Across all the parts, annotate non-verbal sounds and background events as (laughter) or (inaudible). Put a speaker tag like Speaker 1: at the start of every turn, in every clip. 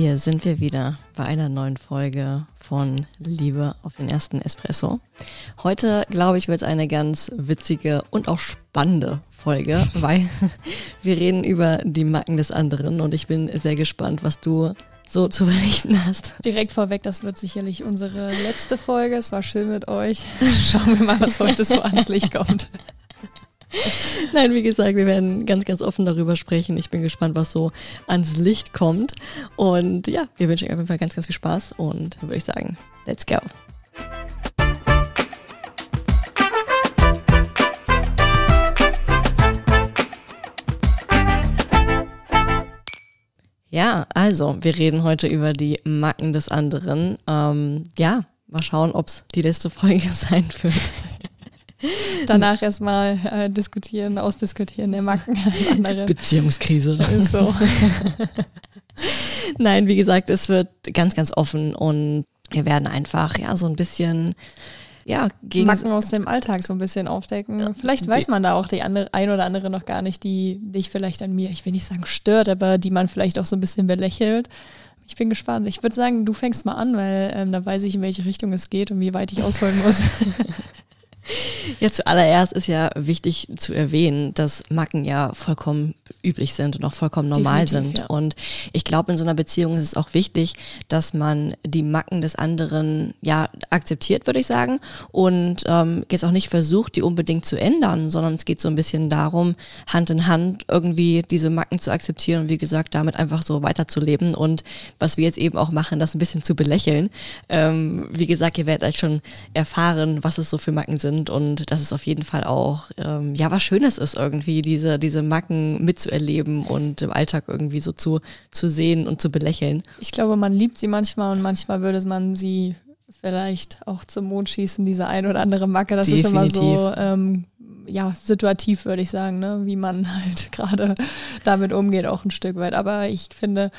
Speaker 1: Hier sind wir wieder bei einer neuen Folge von Liebe auf den ersten Espresso. Heute, glaube ich, wird es eine ganz witzige und auch spannende Folge, (laughs) weil wir reden über die Macken des anderen und ich bin sehr gespannt, was du so zu berichten hast.
Speaker 2: Direkt vorweg, das wird sicherlich unsere letzte Folge. Es war schön mit euch. (laughs) Schauen wir mal, was heute so ans Licht kommt. (laughs)
Speaker 1: Nein, wie gesagt, wir werden ganz, ganz offen darüber sprechen. Ich bin gespannt, was so ans Licht kommt. Und ja, wir wünschen euch auf jeden Fall ganz, ganz viel Spaß und würde ich sagen, let's go. Ja, also, wir reden heute über die Macken des anderen. Ähm, ja, mal schauen, ob es die letzte Folge (laughs) sein wird. (laughs)
Speaker 2: Danach erstmal äh, diskutieren, ausdiskutieren der Macken als andere.
Speaker 1: Beziehungskrise.
Speaker 2: So. (laughs)
Speaker 1: Nein, wie gesagt, es wird ganz, ganz offen und wir werden einfach ja so ein bisschen ja, gegen
Speaker 2: Macken aus dem Alltag so ein bisschen aufdecken. Vielleicht weiß man da auch die andere, ein oder andere noch gar nicht, die dich vielleicht an mir, ich will nicht sagen stört, aber die man vielleicht auch so ein bisschen belächelt. Ich bin gespannt. Ich würde sagen, du fängst mal an, weil ähm, da weiß ich, in welche Richtung es geht und wie weit ich ausholen muss. (laughs) (laughs)
Speaker 1: Ja, zuallererst ist ja wichtig zu erwähnen, dass Macken ja vollkommen üblich sind und auch vollkommen normal Definitiv, sind. Ja. Und ich glaube, in so einer Beziehung ist es auch wichtig, dass man die Macken des anderen ja akzeptiert, würde ich sagen. Und ähm, jetzt auch nicht versucht, die unbedingt zu ändern, sondern es geht so ein bisschen darum, Hand in Hand irgendwie diese Macken zu akzeptieren und wie gesagt, damit einfach so weiterzuleben. Und was wir jetzt eben auch machen, das ein bisschen zu belächeln. Ähm, wie gesagt, ihr werdet euch schon erfahren, was es so für Macken sind sind und dass es auf jeden Fall auch ähm, ja was Schönes ist irgendwie diese diese Macken mitzuerleben und im Alltag irgendwie so zu zu sehen und zu belächeln.
Speaker 2: Ich glaube, man liebt sie manchmal und manchmal würde man sie vielleicht auch zum Mond schießen, diese ein oder andere Macke. Das Definitiv. ist immer so ähm, ja, situativ, würde ich sagen, ne? wie man (laughs) halt gerade damit umgeht, auch ein Stück weit. Aber ich finde,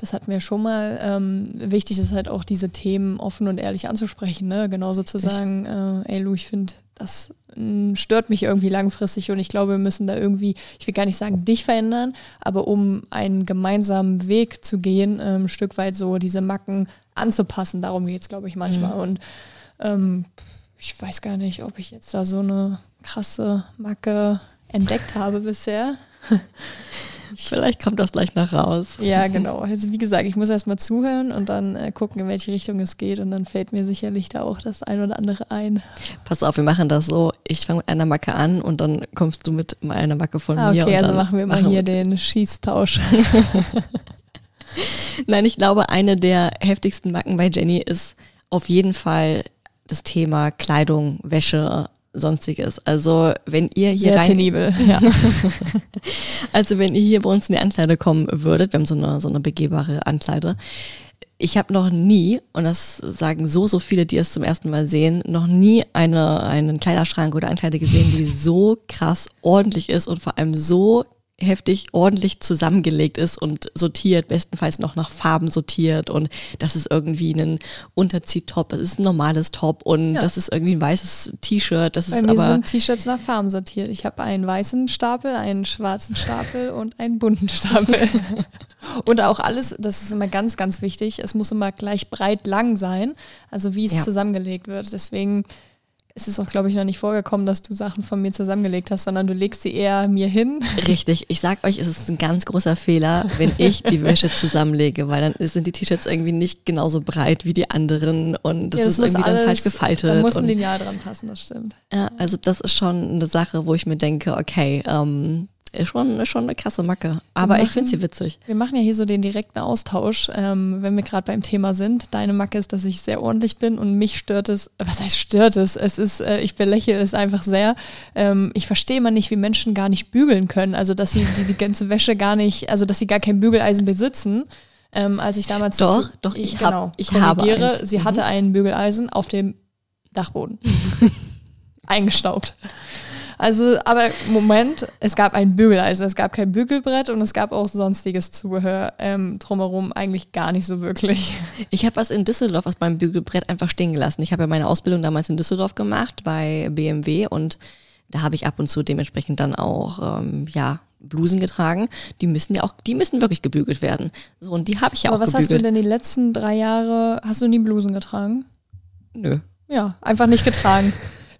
Speaker 2: das hatten wir schon mal. Ähm, wichtig ist halt auch, diese Themen offen und ehrlich anzusprechen. Ne? Genauso zu sagen, äh, ey Lu, ich finde, das mm, stört mich irgendwie langfristig und ich glaube, wir müssen da irgendwie, ich will gar nicht sagen, dich verändern, aber um einen gemeinsamen Weg zu gehen, äh, ein Stück weit so diese Macken anzupassen. Darum geht es, glaube ich, manchmal. Mhm. Und ähm, ich weiß gar nicht, ob ich jetzt da so eine krasse Macke entdeckt habe bisher. (laughs) (laughs)
Speaker 1: Vielleicht kommt das gleich noch raus.
Speaker 2: Ja, genau. Also wie gesagt, ich muss erstmal zuhören und dann äh, gucken, in welche Richtung es geht. Und dann fällt mir sicherlich da auch das ein oder andere ein.
Speaker 1: Pass auf, wir machen das so. Ich fange mit einer Macke an und dann kommst du mit einer Macke von ah,
Speaker 2: mir.
Speaker 1: Okay,
Speaker 2: also machen wir mal hier den Schießtausch. (laughs)
Speaker 1: Nein, ich glaube, eine der heftigsten Macken bei Jenny ist auf jeden Fall das Thema Kleidung, Wäsche, sonstiges. Also wenn ihr hier
Speaker 2: Sehr
Speaker 1: rein,
Speaker 2: penibel, ja. (laughs)
Speaker 1: also wenn ihr hier bei uns in die Ankleide kommen würdet, wir haben so eine so eine begehbare Ankleide. Ich habe noch nie, und das sagen so, so viele, die es zum ersten Mal sehen, noch nie eine, einen Kleiderschrank oder Ankleide gesehen, die so krass ordentlich ist und vor allem so heftig ordentlich zusammengelegt ist und sortiert, bestenfalls noch nach Farben sortiert und das ist irgendwie ein Unterziehtop, das ist ein normales Top und ja. das ist irgendwie ein weißes T-Shirt, das
Speaker 2: Bei
Speaker 1: ist
Speaker 2: mir
Speaker 1: aber
Speaker 2: sind T-Shirts nach Farben sortiert. Ich habe einen weißen Stapel, einen schwarzen Stapel und einen bunten Stapel. (laughs) und auch alles, das ist immer ganz, ganz wichtig, es muss immer gleich breit lang sein, also wie es ja. zusammengelegt wird. Deswegen es ist auch, glaube ich, noch nicht vorgekommen, dass du Sachen von mir zusammengelegt hast, sondern du legst sie eher mir hin.
Speaker 1: Richtig. Ich sag euch, es ist ein ganz großer Fehler, wenn ich die Wäsche zusammenlege, weil dann sind die T-Shirts irgendwie nicht genauso breit wie die anderen und das, ja, das ist irgendwie alles, dann falsch gefaltet.
Speaker 2: Da muss ein Lineal dran passen, das stimmt.
Speaker 1: Ja, also das ist schon eine Sache, wo ich mir denke, okay, ähm, ist schon, ist schon eine krasse Macke. Aber machen, ich finde sie witzig.
Speaker 2: Wir machen ja hier so den direkten Austausch, ähm, wenn wir gerade beim Thema sind. Deine Macke ist, dass ich sehr ordentlich bin und mich stört es, was heißt stört es? Es ist, äh, ich belächle es einfach sehr. Ähm, ich verstehe immer nicht, wie Menschen gar nicht bügeln können. Also, dass sie die, die ganze Wäsche gar nicht, also, dass sie gar kein Bügeleisen besitzen. Ähm, als ich damals.
Speaker 1: Doch, doch, ich, ich genau, hab, ich habe eins.
Speaker 2: Sie mhm. hatte ein Bügeleisen auf dem Dachboden. (laughs) Eingestaubt. Also, aber Moment, es gab ein Bügeleisen, es gab kein Bügelbrett und es gab auch sonstiges Zubehör ähm, drumherum eigentlich gar nicht so wirklich.
Speaker 1: Ich habe was in Düsseldorf aus meinem Bügelbrett einfach stehen gelassen. Ich habe ja meine Ausbildung damals in Düsseldorf gemacht bei BMW und da habe ich ab und zu dementsprechend dann auch ähm, ja Blusen getragen, die müssen ja auch, die müssen wirklich gebügelt werden. So, und die habe ich ja
Speaker 2: Aber
Speaker 1: auch
Speaker 2: was
Speaker 1: gebügelt.
Speaker 2: hast du denn die letzten drei Jahre, hast du nie Blusen getragen?
Speaker 1: Nö.
Speaker 2: Ja, einfach nicht getragen.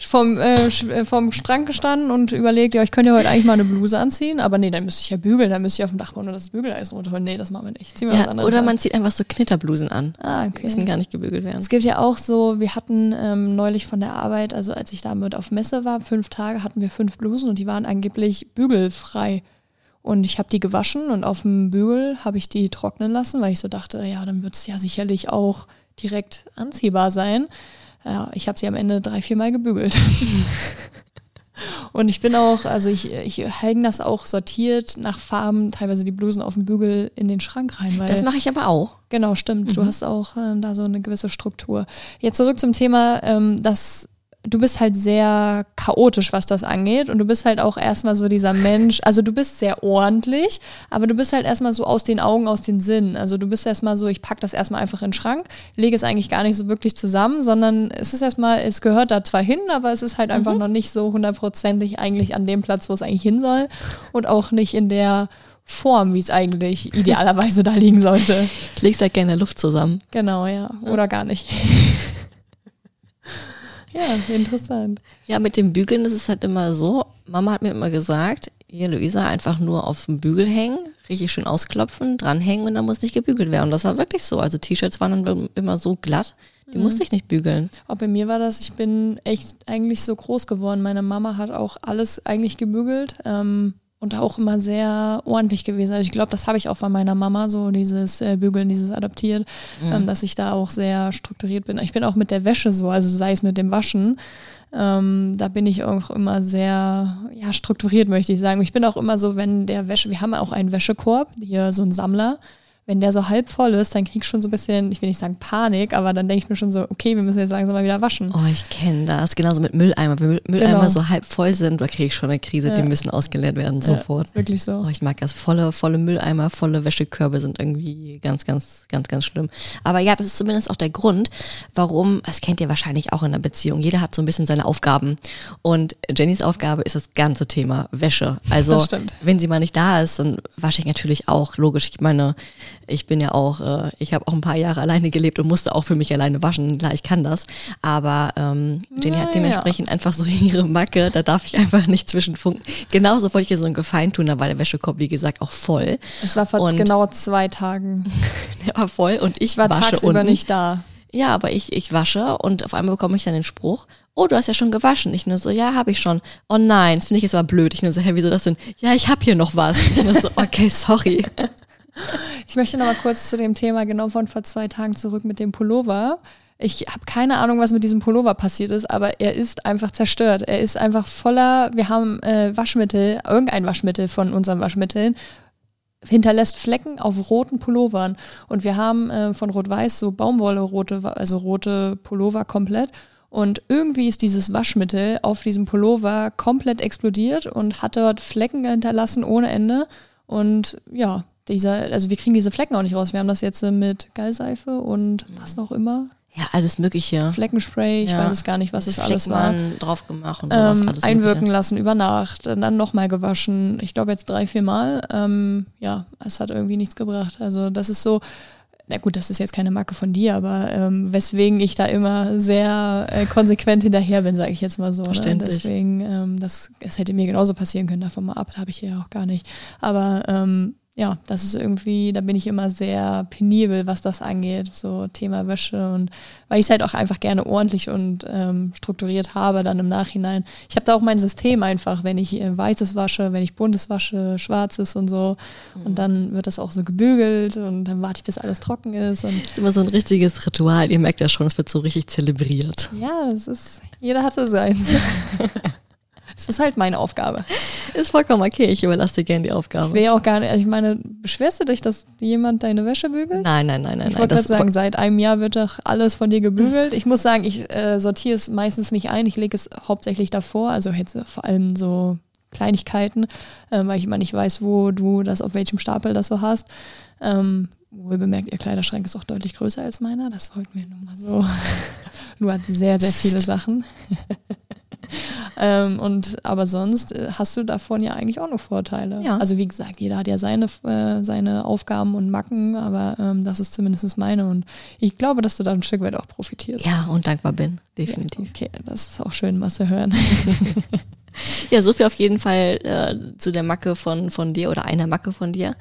Speaker 2: Vom, äh, äh, vom Strang gestanden und überlegt, ja, ich könnte ja heute eigentlich mal eine Bluse anziehen, aber nee, dann müsste ich ja bügeln, dann müsste ich auf dem Dachboden und das Bügeleisen runterholen. Nee, das machen wir nicht.
Speaker 1: Ziehen wir ja, was anderes oder an. man zieht einfach so Knitterblusen an.
Speaker 2: Ah, okay.
Speaker 1: Die müssen gar nicht gebügelt werden.
Speaker 2: Es gibt ja auch so, wir hatten ähm, neulich von der Arbeit, also als ich damit auf Messe war, fünf Tage hatten wir fünf Blusen und die waren angeblich bügelfrei. Und ich habe die gewaschen und auf dem Bügel habe ich die trocknen lassen, weil ich so dachte, ja, dann wird es ja sicherlich auch direkt anziehbar sein. Ja, ich habe sie am Ende drei, vier Mal gebügelt. (laughs) Und ich bin auch, also ich, ich hänge das auch sortiert nach Farben, teilweise die Blusen auf dem Bügel in den Schrank rein.
Speaker 1: das mache ich aber auch.
Speaker 2: Genau, stimmt. Mhm. Du hast auch ähm, da so eine gewisse Struktur. Jetzt zurück zum Thema, ähm, dass du bist halt sehr chaotisch, was das angeht. Und du bist halt auch erstmal so dieser Mensch, also du bist sehr ordentlich, aber du bist halt erstmal so aus den Augen, aus den Sinnen. Also du bist erstmal so, ich packe das erstmal einfach in den Schrank, lege es eigentlich gar nicht so wirklich zusammen, sondern es ist erstmal, es gehört da zwar hin, aber es ist halt einfach mhm. noch nicht so hundertprozentig eigentlich an dem Platz, wo es eigentlich hin soll. Und auch nicht in der Form, wie es eigentlich idealerweise da liegen sollte.
Speaker 1: Ich lege es halt gerne Luft zusammen.
Speaker 2: Genau, ja. Oder gar nicht. (laughs) Ja, interessant.
Speaker 1: Ja, mit dem Bügeln ist es halt immer so. Mama hat mir immer gesagt, hier Luisa, einfach nur auf dem Bügel hängen, richtig schön ausklopfen, dranhängen und dann muss nicht gebügelt werden. Und das war wirklich so. Also T-Shirts waren dann immer so glatt, die mhm. musste ich nicht bügeln.
Speaker 2: Auch bei mir war das, ich bin echt eigentlich so groß geworden. Meine Mama hat auch alles eigentlich gebügelt. Ähm, und auch immer sehr ordentlich gewesen. Also ich glaube, das habe ich auch von meiner Mama, so dieses äh, Bügeln, dieses Adaptiert, mhm. ähm, dass ich da auch sehr strukturiert bin. Ich bin auch mit der Wäsche so, also sei es mit dem Waschen. Ähm, da bin ich auch immer sehr ja, strukturiert, möchte ich sagen. Ich bin auch immer so, wenn der Wäsche, wir haben auch einen Wäschekorb, hier so ein Sammler wenn der so halb voll ist, dann krieg ich schon so ein bisschen, ich will nicht sagen Panik, aber dann denke ich mir schon so, okay, wir müssen jetzt langsam mal wieder waschen.
Speaker 1: Oh, ich kenne das. Genauso mit Mülleimer. Wenn Mülleimer genau. so halb voll sind, da kriege ich schon eine Krise, ja. die müssen ausgeleert werden, sofort. Ja,
Speaker 2: wirklich so.
Speaker 1: Oh, ich mag das. Volle, volle Mülleimer, volle Wäschekörbe sind irgendwie ganz, ganz, ganz, ganz schlimm. Aber ja, das ist zumindest auch der Grund, warum, das kennt ihr wahrscheinlich auch in einer Beziehung, jeder hat so ein bisschen seine Aufgaben. Und Jennys Aufgabe ist das ganze Thema Wäsche. Also, wenn sie mal nicht da ist, dann wasche ich natürlich auch. Logisch, ich meine, ich bin ja auch, äh, ich habe auch ein paar Jahre alleine gelebt und musste auch für mich alleine waschen. Klar, ich kann das. Aber ähm, Jenny hat dementsprechend einfach so (laughs) ihre Macke, da darf ich einfach nicht zwischenfunken. Genauso wollte ich ihr so einen Gefallen tun, da war der Wäschekorb, wie gesagt, auch voll.
Speaker 2: Es war vor und genau zwei Tagen. (laughs)
Speaker 1: der war voll und ich
Speaker 2: war
Speaker 1: wasche
Speaker 2: tagsüber
Speaker 1: unten.
Speaker 2: nicht da.
Speaker 1: Ja, aber ich, ich wasche und auf einmal bekomme ich dann den Spruch, oh, du hast ja schon gewaschen. Ich nur so, ja, habe ich schon. Oh nein, das finde ich jetzt aber blöd. Ich nur so, hä, wieso das denn? Ja, ich habe hier noch was. Ich nur so, (laughs) okay, sorry.
Speaker 2: Ich möchte noch mal kurz zu dem Thema genau von vor zwei Tagen zurück mit dem Pullover. Ich habe keine Ahnung, was mit diesem Pullover passiert ist, aber er ist einfach zerstört. Er ist einfach voller, wir haben äh, Waschmittel, irgendein Waschmittel von unseren Waschmitteln, hinterlässt Flecken auf roten Pullovern. Und wir haben äh, von Rot-Weiß so Baumwolle rote, also rote Pullover komplett. Und irgendwie ist dieses Waschmittel auf diesem Pullover komplett explodiert und hat dort Flecken hinterlassen ohne Ende. Und ja, dieser, also wir kriegen diese Flecken auch nicht raus. Wir haben das jetzt mit Gallseife und was noch immer.
Speaker 1: Ja, alles Mögliche.
Speaker 2: Fleckenspray, ich ja. weiß es gar nicht, was es alles war.
Speaker 1: drauf gemacht und sowas.
Speaker 2: Ähm, alles einwirken mögliche. lassen über Nacht, dann nochmal gewaschen. Ich glaube jetzt drei, vier Mal. Ähm, ja, es hat irgendwie nichts gebracht. Also das ist so, na gut, das ist jetzt keine Marke von dir, aber ähm, weswegen ich da immer sehr äh, konsequent hinterher bin, sage ich jetzt mal so. Ne? Deswegen, ähm, das, das hätte mir genauso passieren können, davon mal ab, habe ich ja auch gar nicht. Aber ähm, ja, das ist irgendwie, da bin ich immer sehr penibel, was das angeht, so Thema Wäsche und weil ich es halt auch einfach gerne ordentlich und ähm, strukturiert habe dann im Nachhinein. Ich habe da auch mein System einfach, wenn ich äh, weißes wasche, wenn ich buntes wasche, schwarzes und so mhm. und dann wird das auch so gebügelt und dann warte ich, bis alles trocken ist. Und
Speaker 1: das ist immer so ein richtiges Ritual, ihr merkt ja schon, es wird so richtig zelebriert.
Speaker 2: Ja, das ist, jeder hat so seins. (laughs) Das ist halt meine Aufgabe.
Speaker 1: Ist vollkommen okay, ich überlasse dir gerne die Aufgabe.
Speaker 2: Ich will ja auch gar nicht, also ich meine, beschwerst du dich, dass jemand deine Wäsche bügelt?
Speaker 1: Nein, nein, nein, nein.
Speaker 2: Ich wollte gerade sagen, seit einem Jahr wird doch alles von dir gebügelt. Ich muss sagen, ich äh, sortiere es meistens nicht ein, ich lege es hauptsächlich davor, also jetzt vor allem so Kleinigkeiten, äh, weil ich immer nicht weiß, wo du das, auf welchem Stapel das so hast. Ähm, wohl bemerkt, ihr Kleiderschrank ist auch deutlich größer als meiner, das wollten wir nur mal so. (laughs) du hast sehr, sehr viele Sachen. (laughs) Ähm, und aber sonst äh, hast du davon ja eigentlich auch noch Vorteile. Ja. Also wie gesagt, jeder hat ja seine, äh, seine Aufgaben und Macken, aber ähm, das ist zumindest meine. Und ich glaube, dass du da ein Stück weit auch profitierst.
Speaker 1: Ja, und dankbar bin, definitiv.
Speaker 2: Ja, okay, das ist auch schön, was zu hören. (laughs)
Speaker 1: ja, so viel auf jeden Fall äh, zu der Macke von, von dir oder einer Macke von dir.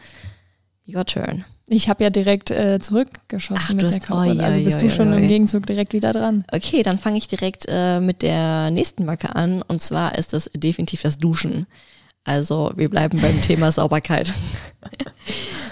Speaker 1: Your turn.
Speaker 2: Ich habe ja direkt äh, zurückgeschossen Ach, mit der Kaufhaus. Oh, also bist ja, du schon ja, im Gegenzug direkt wieder dran.
Speaker 1: Okay, dann fange ich direkt äh, mit der nächsten Macke an. Und zwar ist das definitiv das Duschen. Also wir bleiben beim (laughs) Thema Sauberkeit.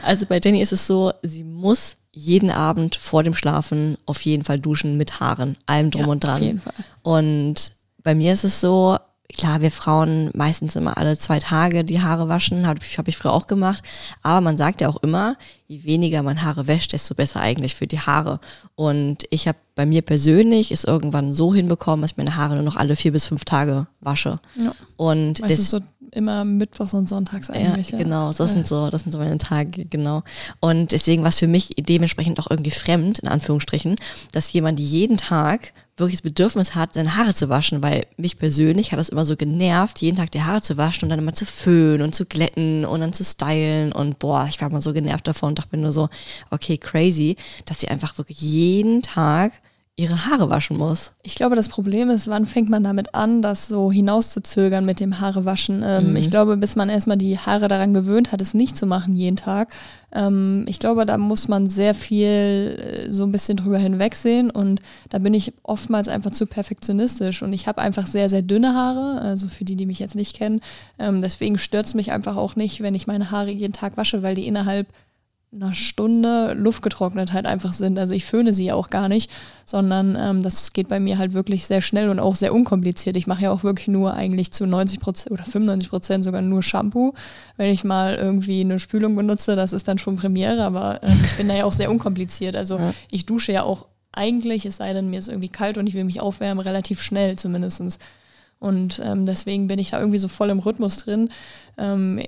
Speaker 1: also bei Jenny ist es so, sie muss jeden Abend vor dem Schlafen auf jeden Fall duschen mit Haaren, allem drum ja, und dran. Auf jeden Fall. Und bei mir ist es so, klar, wir Frauen meistens immer alle zwei Tage die Haare waschen, habe hab ich früher auch gemacht. Aber man sagt ja auch immer, je weniger man Haare wäscht, desto besser eigentlich für die Haare. Und ich habe bei mir persönlich es irgendwann so hinbekommen, dass ich meine Haare nur noch alle vier bis fünf Tage wasche. Ja. Und
Speaker 2: das ist so immer mittwochs und sonntags eigentlich.
Speaker 1: Ja, genau, das sind so, das sind so meine Tage, genau. Und deswegen war es für mich dementsprechend auch irgendwie fremd, in Anführungsstrichen, dass jemand jeden Tag wirklich das Bedürfnis hat, seine Haare zu waschen, weil mich persönlich hat das immer so genervt, jeden Tag die Haare zu waschen und dann immer zu föhnen und zu glätten und dann zu stylen und boah, ich war immer so genervt davon und dachte mir nur so, okay, crazy, dass sie einfach wirklich jeden Tag ihre Haare waschen muss.
Speaker 2: Ich glaube, das Problem ist, wann fängt man damit an, das so hinauszuzögern mit dem Haarewaschen? Ähm, mhm. Ich glaube, bis man erstmal die Haare daran gewöhnt hat, es nicht zu machen jeden Tag. Ähm, ich glaube, da muss man sehr viel äh, so ein bisschen drüber hinwegsehen und da bin ich oftmals einfach zu perfektionistisch und ich habe einfach sehr, sehr dünne Haare, also für die, die mich jetzt nicht kennen. Ähm, deswegen stört es mich einfach auch nicht, wenn ich meine Haare jeden Tag wasche, weil die innerhalb einer Stunde luftgetrocknet halt einfach sind. Also ich föhne sie auch gar nicht, sondern ähm, das geht bei mir halt wirklich sehr schnell und auch sehr unkompliziert. Ich mache ja auch wirklich nur eigentlich zu 90 Prozent oder 95 Prozent sogar nur Shampoo. Wenn ich mal irgendwie eine Spülung benutze, das ist dann schon Premiere, aber äh, ich bin da ja auch sehr unkompliziert. Also ja. ich dusche ja auch eigentlich, es sei denn, mir ist irgendwie kalt und ich will mich aufwärmen, relativ schnell zumindest. Und ähm, deswegen bin ich da irgendwie so voll im Rhythmus drin. Ähm,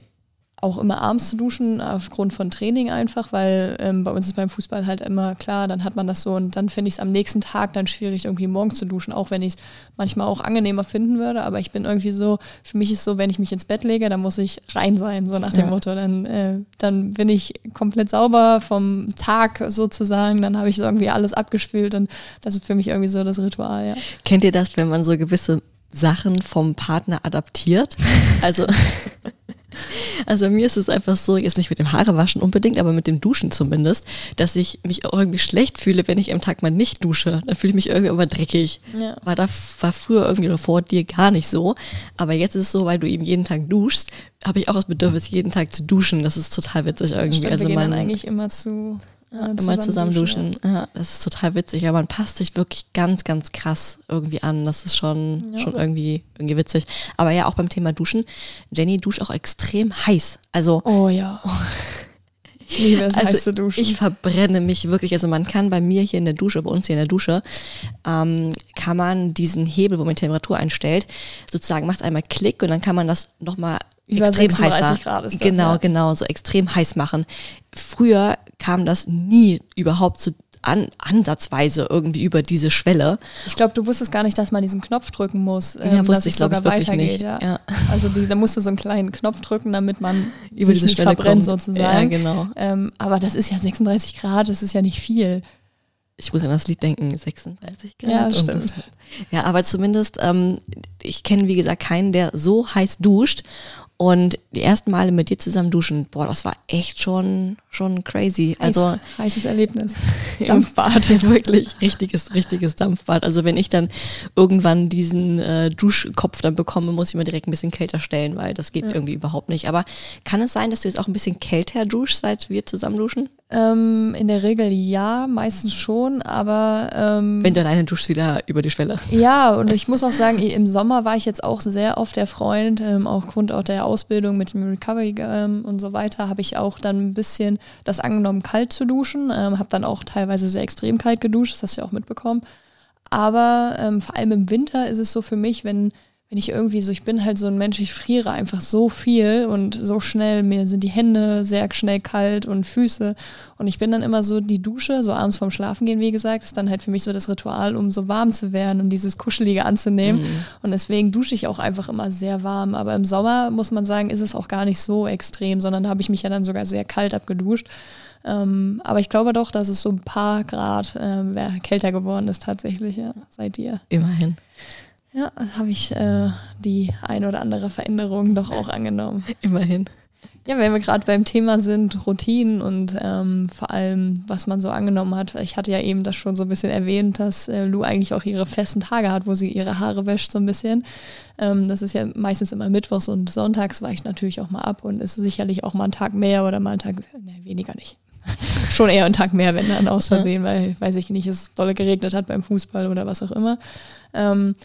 Speaker 2: auch immer abends zu duschen, aufgrund von Training einfach, weil ähm, bei uns ist beim Fußball halt immer klar, dann hat man das so und dann finde ich es am nächsten Tag dann schwierig, irgendwie morgens zu duschen, auch wenn ich es manchmal auch angenehmer finden würde. Aber ich bin irgendwie so, für mich ist so, wenn ich mich ins Bett lege, dann muss ich rein sein, so nach dem ja. Motto. Dann, äh, dann bin ich komplett sauber vom Tag sozusagen, dann habe ich so irgendwie alles abgespült und das ist für mich irgendwie so das Ritual, ja.
Speaker 1: Kennt ihr das, wenn man so gewisse Sachen vom Partner adaptiert? (laughs) Also Also mir ist es einfach so, jetzt nicht mit dem Haarewaschen unbedingt, aber mit dem Duschen zumindest, dass ich mich auch irgendwie schlecht fühle, wenn ich am Tag mal nicht dusche. Dann fühle ich mich irgendwie immer dreckig. Ja. War da war früher irgendwie vor dir gar nicht so. Aber jetzt ist es so, weil du eben jeden Tag duschst, habe ich auch das Bedürfnis, jeden Tag zu duschen. Das ist total witzig irgendwie. Stimmt,
Speaker 2: also wir gehen man eigentlich immer zu
Speaker 1: ja, immer zusammen duschen. Ja. ja. das ist total witzig, aber man passt sich wirklich ganz, ganz krass irgendwie an. Das ist schon, ja. schon irgendwie, irgendwie witzig. Aber ja, auch beim Thema Duschen. Jenny duscht auch extrem heiß. Also.
Speaker 2: Oh ja. Ich liebe es, also heiß zu duschen.
Speaker 1: Ich verbrenne mich wirklich. Also man kann bei mir hier in der Dusche, bei uns hier in der Dusche, ähm, kann man diesen Hebel, wo man Temperatur einstellt, sozusagen macht einmal Klick und dann kann man das nochmal über extrem heißer. Grad ist das, genau, ja. genau, so extrem heiß machen. Früher kam das nie überhaupt zu an, ansatzweise irgendwie über diese Schwelle.
Speaker 2: Ich glaube, du wusstest gar nicht, dass man diesen Knopf drücken muss, ähm, ja, dass es sogar weitergeht. Ja. ja. Also die, da musst du so einen kleinen Knopf drücken, damit man (laughs) über sich diese nicht Schwelle verbrennt kommt. sozusagen. Ja, genau. Ähm, aber das ist ja 36 Grad, das ist ja nicht viel.
Speaker 1: Ich muss an das Lied denken, 36 Grad.
Speaker 2: Ja, stimmt. Das,
Speaker 1: ja, aber zumindest, ähm, ich kenne wie gesagt keinen, der so heiß duscht und die ersten Male mit dir zusammen duschen, boah, das war echt schon, schon crazy. Also
Speaker 2: Heiß, heißes Erlebnis. (laughs) Dampfbad.
Speaker 1: Ja, wirklich richtiges, richtiges Dampfbad. Also wenn ich dann irgendwann diesen äh, Duschkopf dann bekomme, muss ich mir direkt ein bisschen kälter stellen, weil das geht ja. irgendwie überhaupt nicht. Aber kann es sein, dass du jetzt auch ein bisschen kälter duschst, seit wir zusammen duschen?
Speaker 2: Ähm, in der Regel ja, meistens schon, aber ähm,
Speaker 1: wenn du alleine duschst, wieder über die Schwelle.
Speaker 2: Ja, und ich muss auch sagen, im Sommer war ich jetzt auch sehr oft der Freund, ähm, aufgrund auch der Ausbildung mit dem Recovery ähm, und so weiter, habe ich auch dann ein bisschen das angenommen, kalt zu duschen. Ähm, habe dann auch teilweise sehr extrem kalt geduscht, das hast du ja auch mitbekommen. Aber ähm, vor allem im Winter ist es so für mich, wenn wenn ich irgendwie so, ich bin halt so ein Mensch, ich friere einfach so viel und so schnell, mir sind die Hände sehr schnell kalt und Füße und ich bin dann immer so die Dusche, so abends vorm Schlafen gehen, wie gesagt, ist dann halt für mich so das Ritual, um so warm zu werden und dieses Kuschelige anzunehmen mhm. und deswegen dusche ich auch einfach immer sehr warm, aber im Sommer muss man sagen, ist es auch gar nicht so extrem, sondern da habe ich mich ja dann sogar sehr kalt abgeduscht. Ähm, aber ich glaube doch, dass es so ein paar Grad äh, kälter geworden ist tatsächlich, ja, seit dir.
Speaker 1: Immerhin.
Speaker 2: Ja, habe ich äh, die ein oder andere Veränderung doch auch angenommen.
Speaker 1: Immerhin.
Speaker 2: Ja, wenn wir gerade beim Thema sind, Routinen und ähm, vor allem, was man so angenommen hat. Ich hatte ja eben das schon so ein bisschen erwähnt, dass äh, Lou eigentlich auch ihre festen Tage hat, wo sie ihre Haare wäscht so ein bisschen. Ähm, das ist ja meistens immer Mittwochs und Sonntags weicht natürlich auch mal ab und ist sicherlich auch mal ein Tag mehr oder mal ein Tag, ne, weniger nicht. (laughs) schon eher ein Tag mehr, wenn dann aus Versehen, weil, weiß ich nicht, es dolle geregnet hat beim Fußball oder was auch immer. Ähm,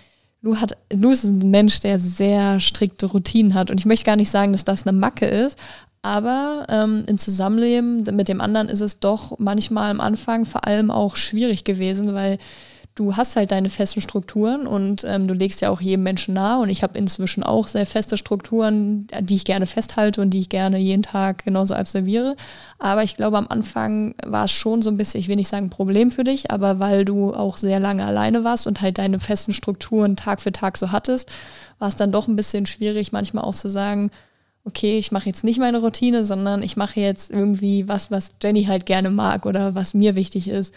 Speaker 2: Lou, hat, Lou ist ein Mensch, der sehr strikte Routinen hat. Und ich möchte gar nicht sagen, dass das eine Macke ist, aber ähm, im Zusammenleben mit dem anderen ist es doch manchmal am Anfang vor allem auch schwierig gewesen, weil du hast halt deine festen Strukturen und ähm, du legst ja auch jedem Menschen nahe und ich habe inzwischen auch sehr feste Strukturen, die ich gerne festhalte und die ich gerne jeden Tag genauso absolviere. Aber ich glaube, am Anfang war es schon so ein bisschen, ich will nicht sagen ein Problem für dich, aber weil du auch sehr lange alleine warst und halt deine festen Strukturen Tag für Tag so hattest, war es dann doch ein bisschen schwierig, manchmal auch zu sagen, okay, ich mache jetzt nicht meine Routine, sondern ich mache jetzt irgendwie was, was Jenny halt gerne mag oder was mir wichtig ist.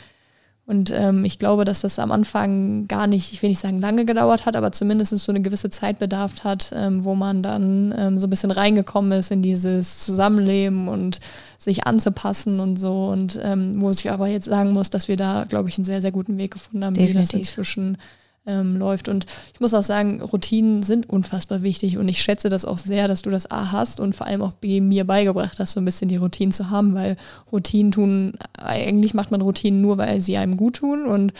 Speaker 2: Und ähm, ich glaube, dass das am Anfang gar nicht, ich will nicht sagen lange gedauert hat, aber zumindest so eine gewisse Zeit bedarf hat, ähm, wo man dann ähm, so ein bisschen reingekommen ist in dieses Zusammenleben und sich anzupassen und so. Und ähm, wo ich aber jetzt sagen muss, dass wir da, glaube ich, einen sehr, sehr guten Weg gefunden haben, Definitiv. wie das inzwischen ähm, läuft. Und ich muss auch sagen, Routinen sind unfassbar wichtig und ich schätze das auch sehr, dass du das A hast und vor allem auch B mir beigebracht hast, so ein bisschen die Routinen zu haben, weil Routinen tun, eigentlich macht man Routinen nur, weil sie einem gut tun und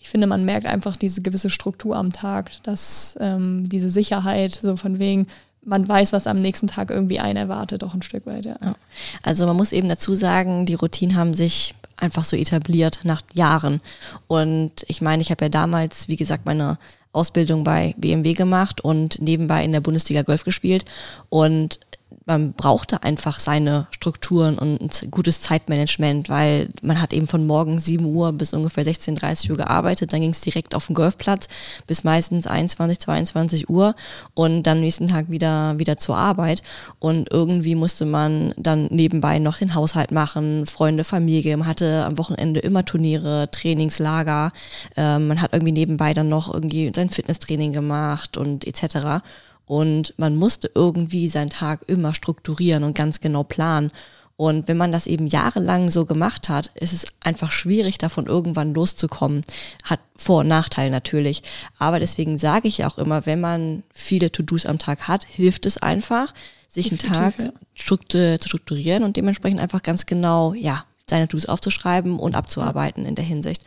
Speaker 2: ich finde, man merkt einfach diese gewisse Struktur am Tag, dass ähm, diese Sicherheit, so von wegen, man weiß, was am nächsten Tag irgendwie einen erwartet, auch ein Stück weit. Ja.
Speaker 1: Also man muss eben dazu sagen, die Routinen haben sich einfach so etabliert nach Jahren. Und ich meine, ich habe ja damals, wie gesagt, meine Ausbildung bei BMW gemacht und nebenbei in der Bundesliga Golf gespielt. Und man brauchte einfach seine Strukturen und ein gutes Zeitmanagement, weil man hat eben von morgen 7 Uhr bis ungefähr 16.30 Uhr gearbeitet, dann ging es direkt auf den Golfplatz bis meistens 21, 22 Uhr und dann nächsten Tag wieder, wieder zur Arbeit und irgendwie musste man dann nebenbei noch den Haushalt machen, Freunde, Familie, man hatte am Wochenende immer Turniere, Trainingslager, äh, man hat irgendwie nebenbei dann noch irgendwie sein Fitnesstraining gemacht und etc. Und man musste irgendwie seinen Tag immer strukturieren und ganz genau planen. Und wenn man das eben jahrelang so gemacht hat, ist es einfach schwierig, davon irgendwann loszukommen. Hat Vor- und Nachteile natürlich. Aber deswegen sage ich auch immer, wenn man viele To-Dos am Tag hat, hilft es einfach, sich einen Tag ja. zu strukturieren und dementsprechend einfach ganz genau, ja, seine To-Dos aufzuschreiben und abzuarbeiten in der Hinsicht.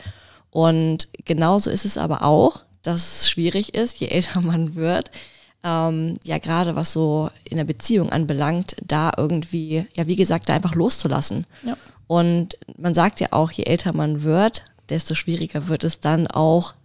Speaker 1: Und genauso ist es aber auch, dass es schwierig ist, je älter man wird, ähm, ja gerade was so in der Beziehung anbelangt, da irgendwie, ja wie gesagt, da einfach loszulassen. Ja. Und man sagt ja auch, je älter man wird, desto schwieriger wird es dann auch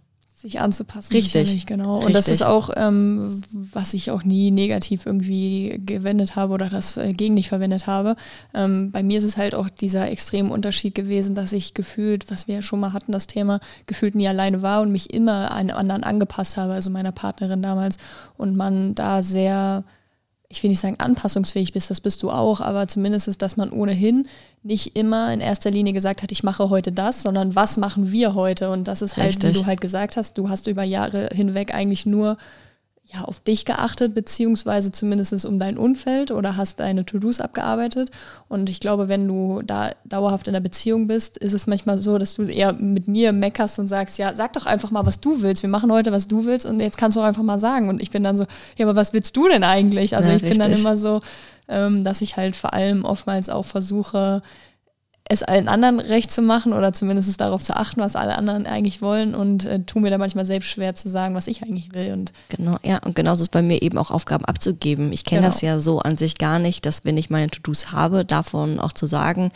Speaker 2: sich anzupassen.
Speaker 1: Richtig,
Speaker 2: genau. Und Richtig. das ist auch, ähm, was ich auch nie negativ irgendwie gewendet habe oder das äh, gegen dich verwendet habe. Ähm, bei mir ist es halt auch dieser extreme Unterschied gewesen, dass ich gefühlt, was wir ja schon mal hatten, das Thema, gefühlt nie alleine war und mich immer einem anderen angepasst habe, also meiner Partnerin damals. Und man da sehr ich will nicht sagen anpassungsfähig bist, das bist du auch, aber zumindest ist, dass man ohnehin nicht immer in erster Linie gesagt hat, ich mache heute das, sondern was machen wir heute? Und das ist halt, Richtig. wie du halt gesagt hast, du hast über Jahre hinweg eigentlich nur ja, auf dich geachtet, beziehungsweise zumindest um dein Umfeld oder hast deine To-Dos abgearbeitet. Und ich glaube, wenn du da dauerhaft in der Beziehung bist, ist es manchmal so, dass du eher mit mir meckerst und sagst, ja, sag doch einfach mal, was du willst. Wir machen heute, was du willst und jetzt kannst du auch einfach mal sagen. Und ich bin dann so, ja, aber was willst du denn eigentlich? Also ja, ich richtig. bin dann immer so, ähm, dass ich halt vor allem oftmals auch versuche, es allen anderen recht zu machen oder zumindest darauf zu achten, was alle anderen eigentlich wollen und äh, tu mir da manchmal selbst schwer zu sagen, was ich eigentlich will. Und
Speaker 1: genau, ja, und genauso ist bei mir eben auch Aufgaben abzugeben. Ich kenne genau. das ja so an sich gar nicht, dass wenn ich meine To-Dos habe, davon auch zu sagen,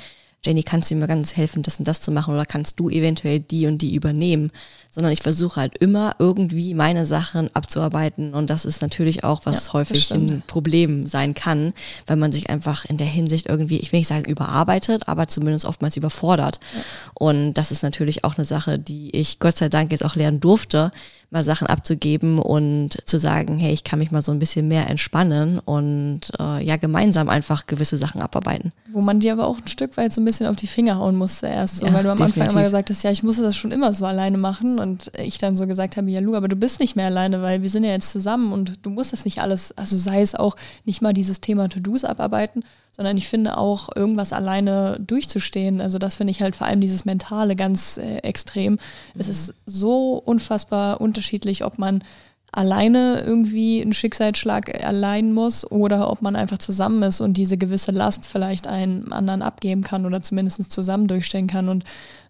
Speaker 1: Jenny, kannst du mir ganz helfen, das und das zu machen oder kannst du eventuell die und die übernehmen, sondern ich versuche halt immer irgendwie meine Sachen abzuarbeiten und das ist natürlich auch, was ja, häufig ein Problem sein kann, weil man sich einfach in der Hinsicht irgendwie, ich will nicht sagen überarbeitet, aber zumindest oftmals überfordert. Ja. Und das ist natürlich auch eine Sache, die ich Gott sei Dank jetzt auch lernen durfte, mal Sachen abzugeben und zu sagen, hey, ich kann mich mal so ein bisschen mehr entspannen und äh, ja, gemeinsam einfach gewisse Sachen abarbeiten.
Speaker 2: Wo man dir aber auch ein Stück weit so ein bisschen auf die Finger hauen musste erst, so, ja, weil du am definitiv. Anfang immer gesagt hast, ja, ich musste das schon immer so alleine machen und ich dann so gesagt habe, ja, Lu, aber du bist nicht mehr alleine, weil wir sind ja jetzt zusammen und du musst das nicht alles, also sei es auch nicht mal dieses Thema To-Dos abarbeiten, sondern ich finde auch irgendwas alleine durchzustehen. Also das finde ich halt vor allem dieses Mentale ganz äh, extrem. Mhm. Es ist so unfassbar unterschiedlich, ob man alleine irgendwie einen Schicksalsschlag erleiden muss oder ob man einfach zusammen ist und diese gewisse Last vielleicht einem anderen abgeben kann oder zumindest zusammen durchstehen kann. Und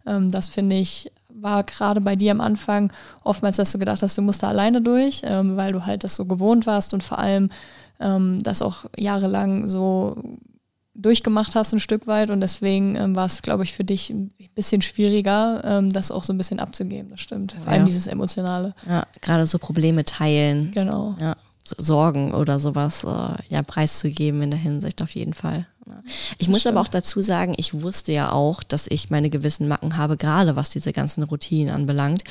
Speaker 2: ähm, das finde ich war gerade bei dir am Anfang oftmals, dass du gedacht hast, du musst da alleine durch, ähm, weil du halt das so gewohnt warst und vor allem ähm, das auch jahrelang so durchgemacht hast ein Stück weit und deswegen ähm, war es, glaube ich, für dich ein bisschen schwieriger, ähm, das auch so ein bisschen abzugeben. Das stimmt. Vor allem dieses Emotionale.
Speaker 1: Ja, gerade so Probleme teilen.
Speaker 2: Genau.
Speaker 1: Ja, so Sorgen oder sowas äh, ja preiszugeben in der Hinsicht auf jeden Fall. Ich das muss stimmt. aber auch dazu sagen, ich wusste ja auch, dass ich meine gewissen Macken habe, gerade was diese ganzen Routinen anbelangt.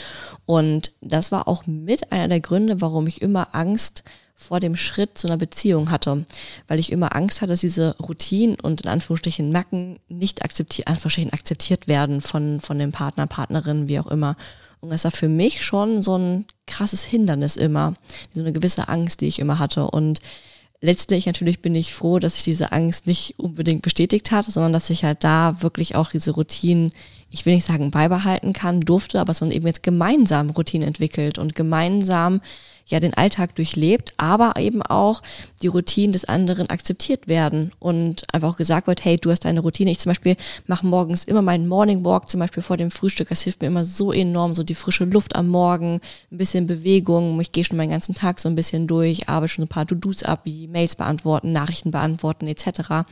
Speaker 1: Und das war auch mit einer der Gründe, warum ich immer Angst vor dem Schritt zu einer Beziehung hatte, weil ich immer Angst hatte, dass diese Routinen und in Anführungsstrichen Macken nicht akzeptiert, Anführungsstrichen akzeptiert werden von, von dem Partner, Partnerin, wie auch immer. Und das war für mich schon so ein krasses Hindernis immer, so eine gewisse Angst, die ich immer hatte. Und letztlich natürlich bin ich froh, dass sich diese Angst nicht unbedingt bestätigt hat, sondern dass ich halt da wirklich auch diese Routinen, ich will nicht sagen beibehalten kann, durfte, aber dass man eben jetzt gemeinsam Routinen entwickelt und gemeinsam ja den Alltag durchlebt, aber eben auch die Routinen des anderen akzeptiert werden und einfach auch gesagt wird, hey, du hast deine Routine. Ich zum Beispiel mache morgens immer meinen Morning Walk, zum Beispiel vor dem Frühstück. Das hilft mir immer so enorm, so die frische Luft am Morgen, ein bisschen Bewegung. Ich gehe schon meinen ganzen Tag so ein bisschen durch, arbeite schon ein paar To-Dos ab, wie Mails beantworten, Nachrichten beantworten etc.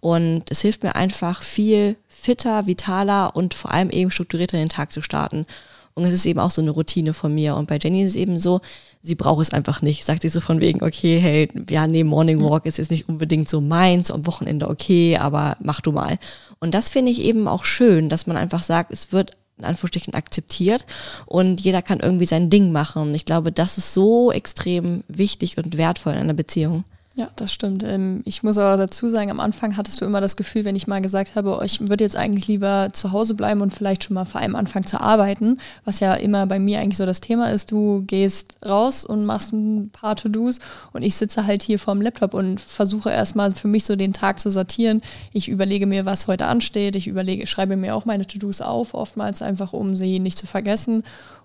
Speaker 1: Und es hilft mir einfach viel fitter, vitaler und vor allem eben strukturierter in den Tag zu starten. Und es ist eben auch so eine Routine von mir. Und bei Jenny ist es eben so, sie braucht es einfach nicht. Sagt sie so von wegen, okay, hey, ja, nee, Morning Walk ist jetzt nicht unbedingt so meins, am Wochenende okay, aber mach du mal. Und das finde ich eben auch schön, dass man einfach sagt, es wird in Anführungsstrichen akzeptiert und jeder kann irgendwie sein Ding machen. Und ich glaube, das ist so extrem wichtig und wertvoll in einer Beziehung.
Speaker 2: Ja, das stimmt. Ähm, ich muss aber dazu sagen, am Anfang hattest du immer das Gefühl, wenn ich mal gesagt habe, oh, ich würde jetzt eigentlich lieber zu Hause bleiben und vielleicht schon mal vor allem anfangen zu arbeiten, was ja immer bei mir eigentlich so das Thema ist. Du gehst raus und machst ein paar To-Dos und ich sitze halt hier vorm Laptop und versuche erstmal für mich so den Tag zu sortieren. Ich überlege mir, was heute ansteht. Ich überlege, schreibe mir auch meine To-Dos auf, oftmals einfach, um sie nicht zu vergessen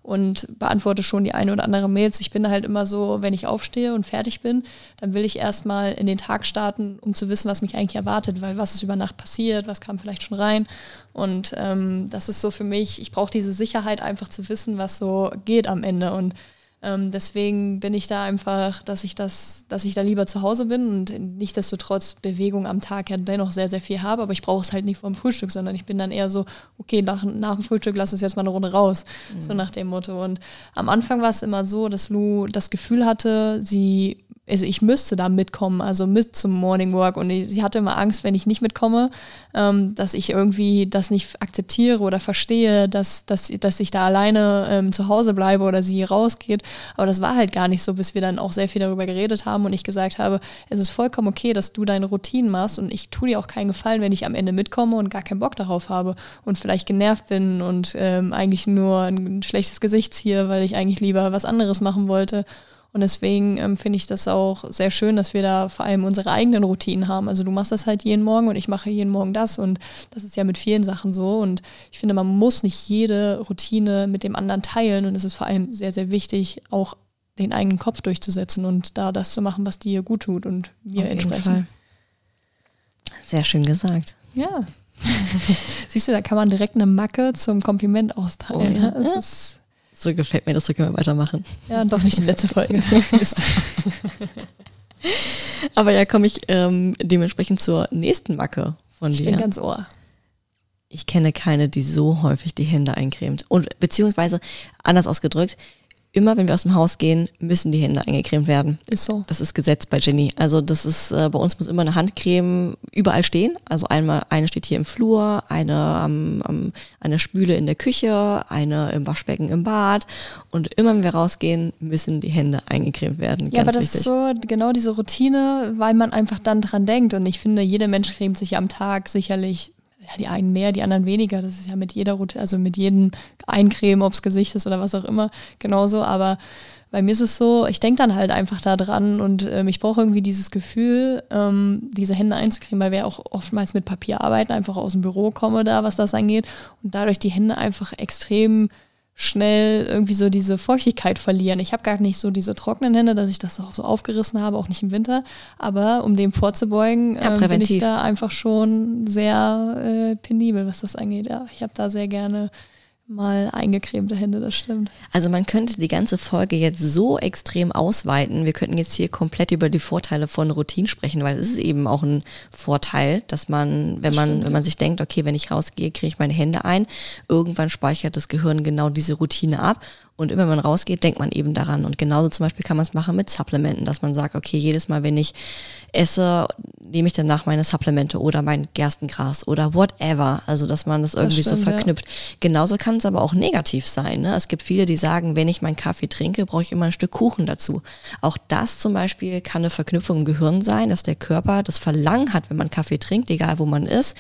Speaker 2: und beantworte schon die eine oder andere Mails. Ich bin halt immer so, wenn ich aufstehe und fertig bin, dann will ich erstmal in den Tag starten, um zu wissen, was mich eigentlich erwartet, weil was ist über Nacht passiert, was kam vielleicht schon rein. Und ähm, das ist so für mich, ich brauche diese Sicherheit einfach zu wissen, was so geht am Ende. Und ähm, deswegen bin ich da einfach, dass ich das, dass ich da lieber zu Hause bin und nichtsdestotrotz Bewegung am Tag ja dennoch sehr, sehr viel habe, aber ich brauche es halt nicht vor dem Frühstück, sondern ich bin dann eher so, okay, nach, nach dem Frühstück lass uns jetzt mal eine Runde raus. Mhm. So nach dem Motto. Und am Anfang war es immer so, dass Lou das Gefühl hatte, sie also ich müsste da mitkommen, also mit zum Morning Walk. Und sie hatte immer Angst, wenn ich nicht mitkomme, ähm, dass ich irgendwie das nicht akzeptiere oder verstehe, dass, dass, dass ich da alleine ähm, zu Hause bleibe oder sie rausgeht. Aber das war halt gar nicht so, bis wir dann auch sehr viel darüber geredet haben und ich gesagt habe, es ist vollkommen okay, dass du deine Routinen machst und ich tue dir auch keinen Gefallen, wenn ich am Ende mitkomme und gar keinen Bock darauf habe und vielleicht genervt bin und ähm, eigentlich nur ein schlechtes Gesicht ziehe, weil ich eigentlich lieber was anderes machen wollte. Und deswegen ähm, finde ich das auch sehr schön, dass wir da vor allem unsere eigenen Routinen haben. Also du machst das halt jeden Morgen und ich mache jeden Morgen das. Und das ist ja mit vielen Sachen so. Und ich finde, man muss nicht jede Routine mit dem anderen teilen. Und es ist vor allem sehr, sehr wichtig, auch den eigenen Kopf durchzusetzen und da das zu machen, was dir gut tut und Auf entsprechend.
Speaker 1: Sehr schön gesagt.
Speaker 2: Ja. (laughs) Siehst du, da kann man direkt eine Macke zum Kompliment austeilen. Oh, ja. Ne?
Speaker 1: So gefällt mir das, so können wir weitermachen.
Speaker 2: Ja, doch nicht die letzte Folge. (laughs)
Speaker 1: Aber ja, komme ich ähm, dementsprechend zur nächsten Macke von dir.
Speaker 2: Ich bin ganz ohr.
Speaker 1: ich kenne keine, die so häufig die Hände eincremt. Und beziehungsweise, anders ausgedrückt, immer wenn wir aus dem Haus gehen, müssen die Hände eingecremt werden.
Speaker 2: Ist so.
Speaker 1: Das ist Gesetz bei Jenny. Also das ist, äh, bei uns muss immer eine Handcreme überall stehen. Also einmal, eine steht hier im Flur, eine am, am, an der Spüle in der Küche, eine im Waschbecken im Bad. Und immer wenn wir rausgehen, müssen die Hände eingecremt werden.
Speaker 2: Ja, aber das wichtig. ist so genau diese Routine, weil man einfach dann dran denkt. Und ich finde, jeder Mensch cremt sich am Tag sicherlich ja, die einen mehr, die anderen weniger. Das ist ja mit jeder Routine, also mit jedem Eincremen, ob es Gesicht ist oder was auch immer, genauso. Aber bei mir ist es so, ich denke dann halt einfach da dran und ähm, ich brauche irgendwie dieses Gefühl, ähm, diese Hände einzukriegen, weil wir auch oftmals mit Papier arbeiten, einfach aus dem Büro komme da, was das angeht und dadurch die Hände einfach extrem schnell irgendwie so diese Feuchtigkeit verlieren. Ich habe gar nicht so diese trockenen Hände, dass ich das auch so aufgerissen habe, auch nicht im Winter. Aber um dem vorzubeugen, ja, ähm, bin ich da einfach schon sehr äh, penibel, was das angeht. Ja, ich habe da sehr gerne mal eingecremte Hände, das stimmt.
Speaker 1: Also man könnte die ganze Folge jetzt so extrem ausweiten. Wir könnten jetzt hier komplett über die Vorteile von Routine sprechen, weil es ist eben auch ein Vorteil, dass man, wenn man, wenn man sich denkt, okay, wenn ich rausgehe, kriege ich meine Hände ein, irgendwann speichert das Gehirn genau diese Routine ab und immer wenn man rausgeht, denkt man eben daran. Und genauso zum Beispiel kann man es machen mit Supplementen, dass man sagt, okay, jedes Mal, wenn ich esse, nehme ich danach meine Supplemente oder mein Gerstengras oder whatever. Also, dass man das irgendwie das stimmt, so verknüpft. Ja. Genauso kann es aber auch negativ sein. Ne? Es gibt viele, die sagen, wenn ich meinen Kaffee trinke, brauche ich immer ein Stück Kuchen dazu. Auch das zum Beispiel kann eine Verknüpfung im Gehirn sein, dass der Körper das Verlangen hat, wenn man Kaffee trinkt, egal wo man ist,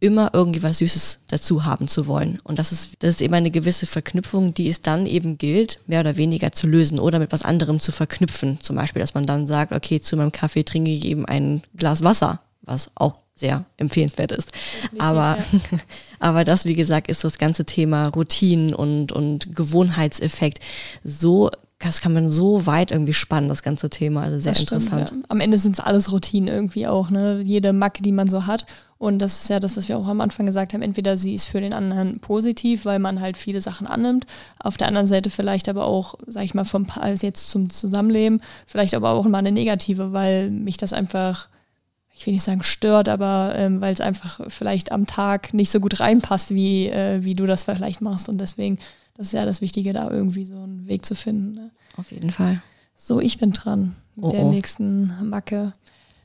Speaker 1: immer irgendwie was Süßes dazu haben zu wollen. Und das ist, das ist eben eine gewisse Verknüpfung, die ist dann eben gilt, mehr oder weniger zu lösen oder mit was anderem zu verknüpfen. Zum Beispiel, dass man dann sagt, okay, zu meinem Kaffee trinke ich eben ein Glas Wasser, was auch sehr empfehlenswert ist. Aber, ja. (laughs) aber das, wie gesagt, ist das ganze Thema Routinen und, und Gewohnheitseffekt so das kann man so weit irgendwie spannen, das ganze Thema. Also sehr das interessant.
Speaker 2: ja. Am Ende sind es alles Routinen irgendwie auch, ne? Jede Macke, die man so hat. Und das ist ja das, was wir auch am Anfang gesagt haben. Entweder sie ist für den anderen positiv, weil man halt viele Sachen annimmt. Auf der anderen Seite vielleicht aber auch, sag ich mal, vom Paar also jetzt zum Zusammenleben, vielleicht aber auch mal eine negative, weil mich das einfach, ich will nicht sagen stört, aber ähm, weil es einfach vielleicht am Tag nicht so gut reinpasst, wie, äh, wie du das vielleicht machst. Und deswegen, das ist ja das Wichtige, da irgendwie so einen Weg zu finden. Ne?
Speaker 1: Auf jeden Fall.
Speaker 2: So, ich bin dran mit oh, der oh. nächsten Macke.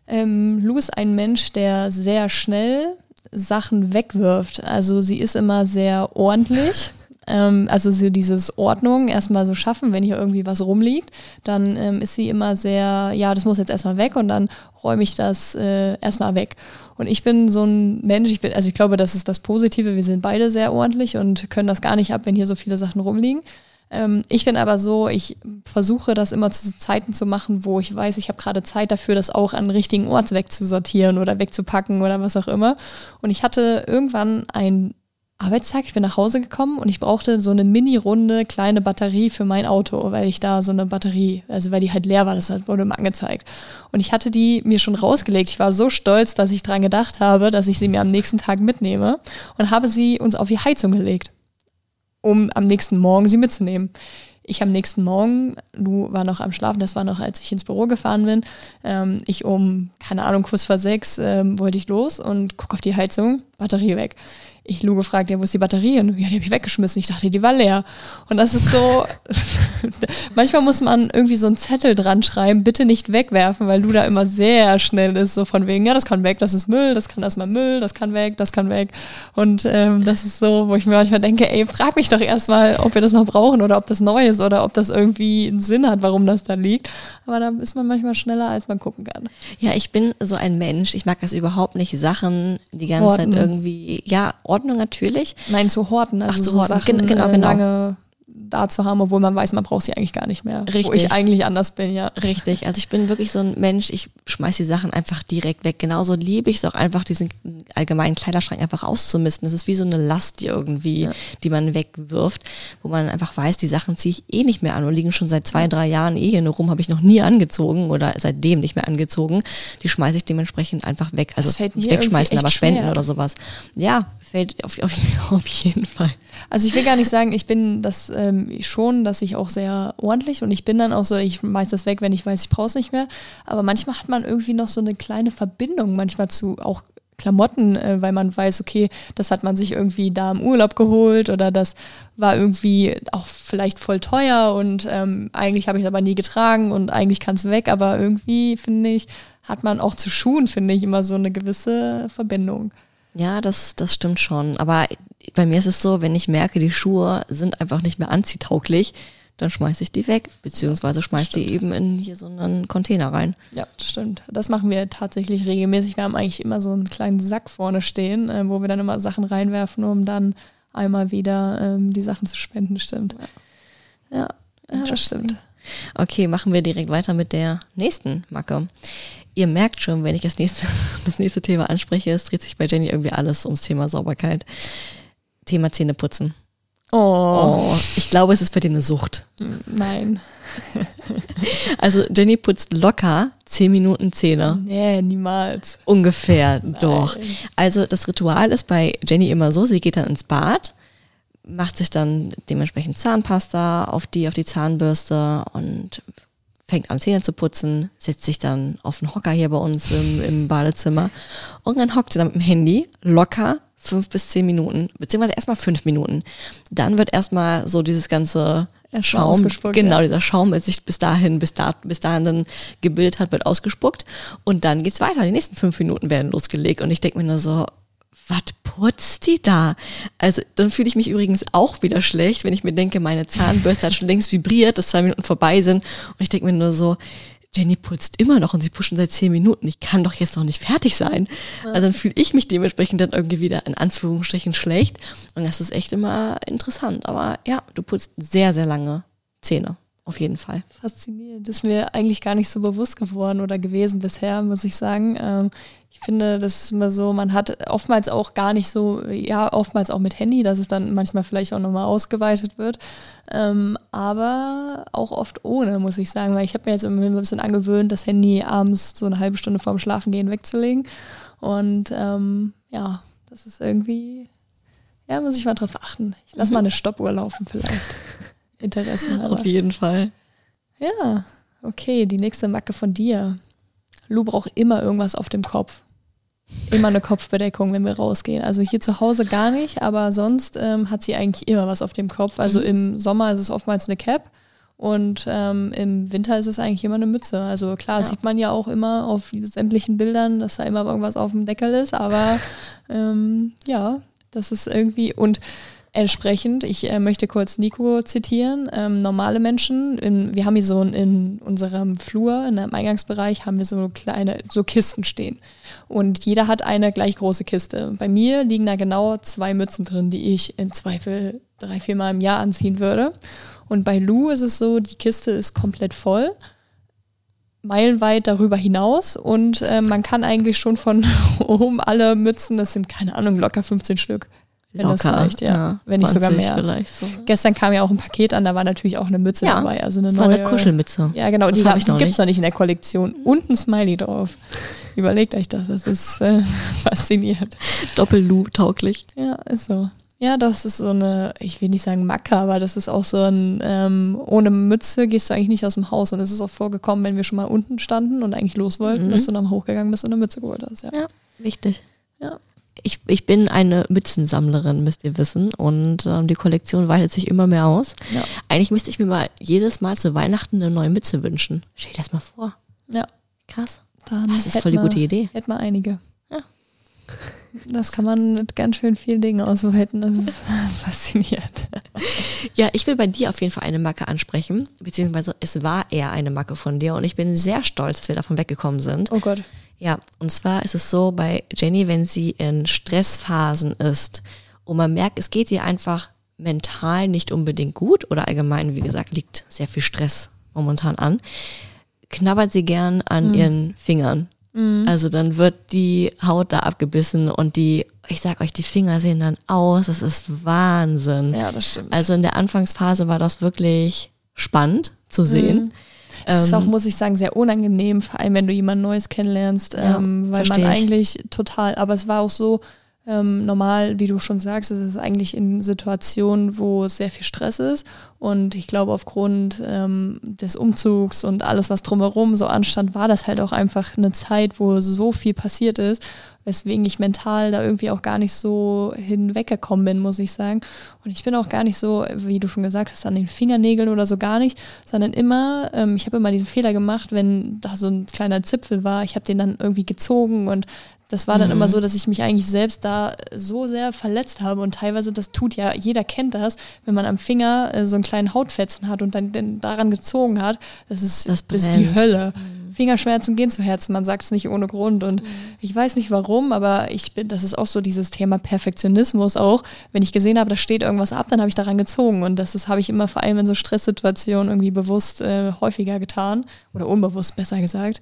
Speaker 2: Ähm, Lou ist ein Mensch, der sehr schnell Sachen wegwirft. Also sie ist immer sehr ordentlich. Ähm, also so dieses Ordnung erstmal so schaffen, wenn hier irgendwie was rumliegt, dann ähm, ist sie immer sehr, ja, das muss jetzt erstmal weg und dann räume ich das äh, erstmal weg. Und ich bin so ein Mensch, ich bin, also ich glaube, das ist das Positive, wir sind beide sehr ordentlich und können das gar nicht ab, wenn hier so viele Sachen rumliegen. Ähm, ich bin aber so, ich versuche das immer zu Zeiten zu machen, wo ich weiß, ich habe gerade Zeit dafür, das auch an richtigen Ort wegzusortieren oder wegzupacken oder was auch immer. Und ich hatte irgendwann ein Arbeitstag, ich bin nach Hause gekommen und ich brauchte so eine mini-runde kleine Batterie für mein Auto, weil ich da so eine Batterie, also weil die halt leer war, das wurde mir angezeigt. Und ich hatte die mir schon rausgelegt. Ich war so stolz, dass ich dran gedacht habe, dass ich sie mir am nächsten Tag mitnehme und habe sie uns auf die Heizung gelegt um am nächsten Morgen sie mitzunehmen. Ich am nächsten Morgen, Lu war noch am Schlafen, das war noch, als ich ins Büro gefahren bin. Ähm, ich um, keine Ahnung, kurz vor sechs ähm, wollte ich los und gucke auf die Heizung, Batterie weg ich Lu gefragt, ja, wo ist die Batterie? Und ja, die habe ich weggeschmissen. Ich dachte, die war leer. Und das ist so, (laughs) manchmal muss man irgendwie so einen Zettel dran schreiben, bitte nicht wegwerfen, weil Lu da immer sehr schnell ist, so von wegen, ja, das kann weg, das ist Müll, das kann erstmal Müll, das kann weg, das kann weg. Und ähm, das ist so, wo ich mir manchmal denke, ey, frag mich doch erstmal, ob wir das noch brauchen oder ob das neu ist oder ob das irgendwie einen Sinn hat, warum das da liegt. Aber da ist man manchmal schneller, als man gucken kann.
Speaker 1: Ja, ich bin so ein Mensch, ich mag das überhaupt nicht, Sachen die ganze Worten. Zeit irgendwie, ja, Ordnung natürlich.
Speaker 2: Nein, zu horten. Also Ach, zu so horten. Sachen, genau, äh, genau. Lange da zu haben, obwohl man weiß, man braucht sie eigentlich gar nicht mehr. Richtig. Wo ich eigentlich anders bin, ja.
Speaker 1: Richtig. Also ich bin wirklich so ein Mensch, ich schmeiß die Sachen einfach direkt weg. Genauso liebe ich es auch einfach, diesen allgemeinen Kleiderschrank einfach auszumisten. Das ist wie so eine Last, irgendwie, ja. die man wegwirft, wo man einfach weiß, die Sachen ziehe ich eh nicht mehr an und liegen schon seit zwei, drei Jahren eh hier nur rum, habe ich noch nie angezogen oder seitdem nicht mehr angezogen. Die schmeiße ich dementsprechend einfach weg. Also nicht wegschmeißen, aber spenden schwer. oder sowas. Ja, fällt auf, auf, (laughs) auf jeden Fall.
Speaker 2: Also ich will gar nicht sagen, ich bin das ähm, schon, dass ich auch sehr ordentlich und ich bin dann auch so, ich schmeiß das weg, wenn ich weiß, ich brauche es nicht mehr. Aber manchmal hat man irgendwie noch so eine kleine Verbindung manchmal zu auch Klamotten, äh, weil man weiß, okay, das hat man sich irgendwie da im Urlaub geholt oder das war irgendwie auch vielleicht voll teuer und ähm, eigentlich habe ich es aber nie getragen und eigentlich kann es weg, aber irgendwie finde ich, hat man auch zu Schuhen, finde ich, immer so eine gewisse Verbindung.
Speaker 1: Ja, das, das stimmt schon. Aber bei mir ist es so, wenn ich merke, die Schuhe sind einfach nicht mehr anziehtauglich, dann schmeiße ich die weg, beziehungsweise schmeiße die eben in hier so einen Container rein.
Speaker 2: Ja, das stimmt. Das machen wir tatsächlich regelmäßig. Wir haben eigentlich immer so einen kleinen Sack vorne stehen, äh, wo wir dann immer Sachen reinwerfen, um dann einmal wieder ähm, die Sachen zu spenden, stimmt. Ja, ja das stimmt.
Speaker 1: Okay, machen wir direkt weiter mit der nächsten Macke. Ihr merkt schon, wenn ich das nächste, (laughs) das nächste Thema anspreche, es dreht sich bei Jenny irgendwie alles ums Thema Sauberkeit. Thema Zähneputzen. Oh. oh. Ich glaube, es ist bei dir eine Sucht.
Speaker 2: Nein. (laughs)
Speaker 1: Also Jenny putzt locker zehn Minuten Zähne.
Speaker 2: Nee, niemals.
Speaker 1: Ungefähr, Nein. doch. Also das Ritual ist bei Jenny immer so, sie geht dann ins Bad, macht sich dann dementsprechend Zahnpasta auf die, auf die Zahnbürste und fängt an Zähne zu putzen, setzt sich dann auf den Hocker hier bei uns im, im Badezimmer und dann hockt sie dann mit dem Handy locker fünf bis zehn Minuten, beziehungsweise erstmal fünf Minuten. Dann wird erstmal so dieses ganze Schaum, genau, ja. dieser Schaum, der sich bis dahin, bis, da, bis dahin dann gebildet hat, wird ausgespuckt. Und dann geht's weiter. Die nächsten fünf Minuten werden losgelegt. Und ich denke mir nur so, putzt die da? Also dann fühle ich mich übrigens auch wieder schlecht, wenn ich mir denke, meine Zahnbürste hat schon längst vibriert, dass zwei Minuten vorbei sind. Und ich denke mir nur so, Jenny putzt immer noch und sie pushen seit zehn Minuten. Ich kann doch jetzt noch nicht fertig sein. Also dann fühle ich mich dementsprechend dann irgendwie wieder in Anführungsstrichen schlecht. Und das ist echt immer interessant. Aber ja, du putzt sehr, sehr lange Zähne. Auf jeden Fall.
Speaker 2: Faszinierend. Das ist mir eigentlich gar nicht so bewusst geworden oder gewesen bisher, muss ich sagen. Ähm, ich finde, das ist immer so, man hat oftmals auch gar nicht so, ja, oftmals auch mit Handy, dass es dann manchmal vielleicht auch nochmal ausgeweitet wird. Ähm, aber auch oft ohne, muss ich sagen, weil ich habe mir jetzt immer ein bisschen angewöhnt, das Handy abends so eine halbe Stunde vorm Schlafengehen wegzulegen. Und ähm, ja, das ist irgendwie, ja, muss ich mal drauf achten. Ich lasse mal eine Stoppuhr laufen vielleicht. (laughs) Interessen
Speaker 1: Auf jeden Fall.
Speaker 2: Ja, okay, die nächste Macke von dir. Lou braucht immer irgendwas auf dem Kopf. Immer eine Kopfbedeckung, wenn wir rausgehen. Also hier zu Hause gar nicht, aber sonst ähm, hat sie eigentlich immer was auf dem Kopf. Also mhm. im Sommer ist es oftmals eine Cap und ähm, im Winter ist es eigentlich immer eine Mütze. Also klar, ja. sieht man ja auch immer auf sämtlichen Bildern, dass da immer irgendwas auf dem Deckel ist, aber (laughs) ähm, ja, das ist irgendwie und Entsprechend, ich äh, möchte kurz Nico zitieren, ähm, normale Menschen, in, wir haben hier so in unserem Flur, in einem Eingangsbereich, haben wir so kleine, so Kisten stehen. Und jeder hat eine gleich große Kiste. Bei mir liegen da genau zwei Mützen drin, die ich im Zweifel drei, vier Mal im Jahr anziehen würde. Und bei Lou ist es so, die Kiste ist komplett voll meilenweit darüber hinaus und äh, man kann eigentlich schon von (laughs) oben alle Mützen, das sind keine Ahnung, locker 15 Stück, wenn Locker, das reicht, ja. ja wenn nicht sogar mehr. Vielleicht so. Gestern kam ja auch ein Paket an, da war natürlich auch eine Mütze ja, dabei. Also eine neue.
Speaker 1: eine Kuschelmütze.
Speaker 2: Ja, genau, das die, die gibt es noch nicht in der Kollektion. Und ein Smiley drauf. Überlegt euch das, das ist äh, (laughs) faszinierend.
Speaker 1: Doppel-Lu-tauglich.
Speaker 2: Ja, ist so. Ja, das ist so eine, ich will nicht sagen Macke, aber das ist auch so ein, ähm, ohne Mütze gehst du eigentlich nicht aus dem Haus. Und es ist auch vorgekommen, wenn wir schon mal unten standen und eigentlich los wollten, mhm. dass du dann hochgegangen bist und eine Mütze geholt hast. Ja,
Speaker 1: ja wichtig. Ja ich, ich bin eine Mützensammlerin, müsst ihr wissen. Und ähm, die Kollektion weitet sich immer mehr aus. Ja. Eigentlich müsste ich mir mal jedes Mal zu Weihnachten eine neue Mütze wünschen. Stell dir das mal vor.
Speaker 2: Ja.
Speaker 1: Krass. Dann das ist voll die gute Idee.
Speaker 2: Hätte mal einige. Ja. Das kann man mit ganz schön vielen Dingen ausweiten. Das ist (laughs) faszinierend.
Speaker 1: Ja, ich will bei dir auf jeden Fall eine Macke ansprechen, beziehungsweise es war eher eine Macke von dir und ich bin sehr stolz, dass wir davon weggekommen sind.
Speaker 2: Oh Gott.
Speaker 1: Ja, und zwar ist es so bei Jenny, wenn sie in Stressphasen ist und man merkt, es geht ihr einfach mental nicht unbedingt gut oder allgemein, wie gesagt, liegt sehr viel Stress momentan an, knabbert sie gern an mhm. ihren Fingern. Mhm. Also dann wird die Haut da abgebissen und die, ich sag euch, die Finger sehen dann aus. Das ist Wahnsinn.
Speaker 2: Ja, das stimmt.
Speaker 1: Also in der Anfangsphase war das wirklich spannend zu sehen. Mhm.
Speaker 2: Es ist auch, ähm, muss ich sagen, sehr unangenehm, vor allem wenn du jemand Neues kennenlernst, ja, ähm, weil man eigentlich total, aber es war auch so, Ähm, normal, wie du schon sagst, ist es eigentlich in Situationen, wo es sehr viel Stress ist. Und ich glaube, aufgrund ähm, des Umzugs und alles, was drumherum so anstand, war das halt auch einfach eine Zeit, wo so viel passiert ist, weswegen ich mental da irgendwie auch gar nicht so hinweggekommen bin, muss ich sagen. Und ich bin auch gar nicht so, wie du schon gesagt hast, an den Fingernägeln oder so gar nicht, sondern immer, ähm, ich habe immer diesen Fehler gemacht, wenn da so ein kleiner Zipfel war, ich habe den dann irgendwie gezogen und das war dann mhm. immer so, dass ich mich eigentlich selbst da so sehr verletzt habe und teilweise, das tut ja, jeder kennt das, wenn man am Finger äh, so einen kleinen Hautfetzen hat und dann, dann daran gezogen hat, das ist, das, das ist die Hölle. Mhm. Fingerschmerzen gehen zu Herzen, man sagt es nicht ohne Grund. Und mhm. ich weiß nicht warum, aber ich bin, das ist auch so dieses Thema Perfektionismus auch. Wenn ich gesehen habe, da steht irgendwas ab, dann habe ich daran gezogen. Und das habe ich immer vor allem in so Stresssituationen irgendwie bewusst äh, häufiger getan. Oder unbewusst besser gesagt.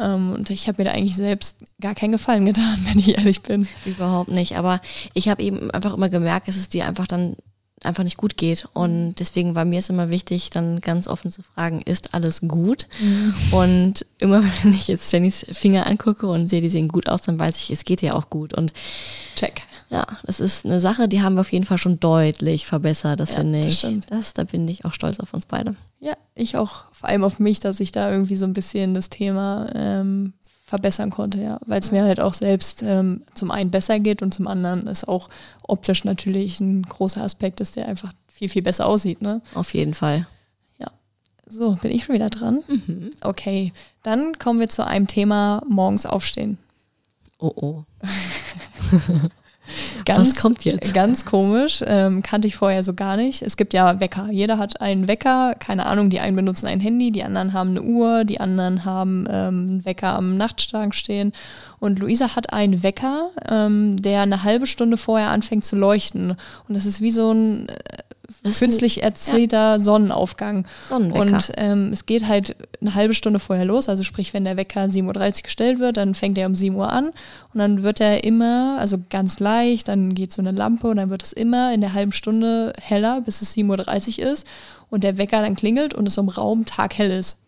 Speaker 2: Ähm, und ich habe mir da eigentlich selbst gar keinen Gefallen getan, (laughs) wenn ich ehrlich bin.
Speaker 1: Überhaupt nicht. Aber ich habe eben einfach immer gemerkt, es dir einfach dann einfach nicht gut geht. Und deswegen war mir es immer wichtig, dann ganz offen zu fragen, ist alles gut? Mhm. Und immer (laughs) wenn ich jetzt Jennys Finger angucke und sehe, die sehen gut aus, dann weiß ich, es geht ja auch gut. Und
Speaker 2: check.
Speaker 1: Ja, das ist eine Sache, die haben wir auf jeden Fall schon deutlich verbessert, das ja, finde ich. Das stimmt. Das, da bin ich auch stolz auf uns beide.
Speaker 2: Ja, ich auch, vor allem auf mich, dass ich da irgendwie so ein bisschen das Thema ähm, verbessern konnte, ja. Weil es mir halt auch selbst ähm, zum einen besser geht und zum anderen ist auch optisch natürlich ein großer Aspekt ist, der einfach viel, viel besser aussieht, ne?
Speaker 1: Auf jeden Fall.
Speaker 2: Ja. So, bin ich schon wieder dran? Mhm. Okay. Dann kommen wir zu einem Thema morgens aufstehen.
Speaker 1: Oh oh. (laughs)
Speaker 2: Ganz, Was kommt jetzt? Ganz komisch, ähm, kannte ich vorher so gar nicht. Es gibt ja Wecker. Jeder hat einen Wecker, keine Ahnung, die einen benutzen ein Handy, die anderen haben eine Uhr, die anderen haben ähm, einen Wecker am Nachtschrank stehen. Und Luisa hat einen Wecker, ähm, der eine halbe Stunde vorher anfängt zu leuchten. Und das ist wie so ein äh, künstlich erzielter ja. Sonnenaufgang. Sonnenwecker. Und ähm, es geht halt eine halbe Stunde vorher los. Also sprich, wenn der Wecker 7.30 Uhr gestellt wird, dann fängt er um 7 Uhr an und dann wird er immer, also ganz leicht, dann geht so eine Lampe und dann wird es immer in der halben Stunde heller, bis es 7.30 Uhr ist und der Wecker dann klingelt und es im Raum taghell ist.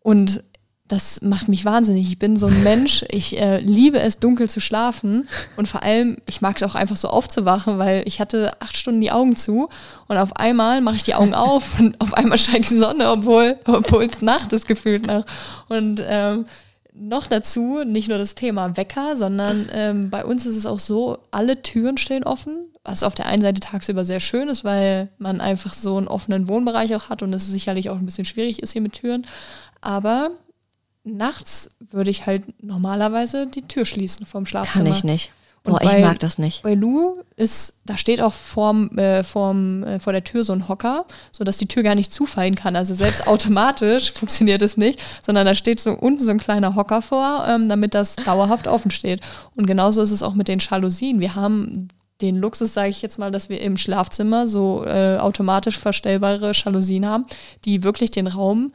Speaker 2: Und das macht mich wahnsinnig. Ich bin so ein Mensch, ich äh, liebe es, dunkel zu schlafen und vor allem, ich mag es auch einfach so aufzuwachen, weil ich hatte acht Stunden die Augen zu und auf einmal mache ich die Augen auf und auf einmal scheint die Sonne, obwohl obwohl es Nacht ist gefühlt nach. Und ähm, noch dazu nicht nur das Thema Wecker, sondern ähm, bei uns ist es auch so, alle Türen stehen offen, was auf der einen Seite tagsüber sehr schön ist, weil man einfach so einen offenen Wohnbereich auch hat und es sicherlich auch ein bisschen schwierig ist hier mit Türen. Aber nachts würde ich halt normalerweise die Tür schließen vom Schlafzimmer.
Speaker 1: Kann ich nicht. Boah, bei, ich mag das nicht.
Speaker 2: Bei Lu ist, da steht auch vorm, äh, vorm, äh, vor der Tür so ein Hocker, sodass die Tür gar nicht zufallen kann. Also selbst (laughs) automatisch funktioniert es nicht, sondern da steht so unten so ein kleiner Hocker vor, ähm, damit das dauerhaft offen steht. Und genauso ist es auch mit den Jalousien. Wir haben den Luxus, sage ich jetzt mal, dass wir im Schlafzimmer so äh, automatisch verstellbare Jalousien haben, die wirklich den Raum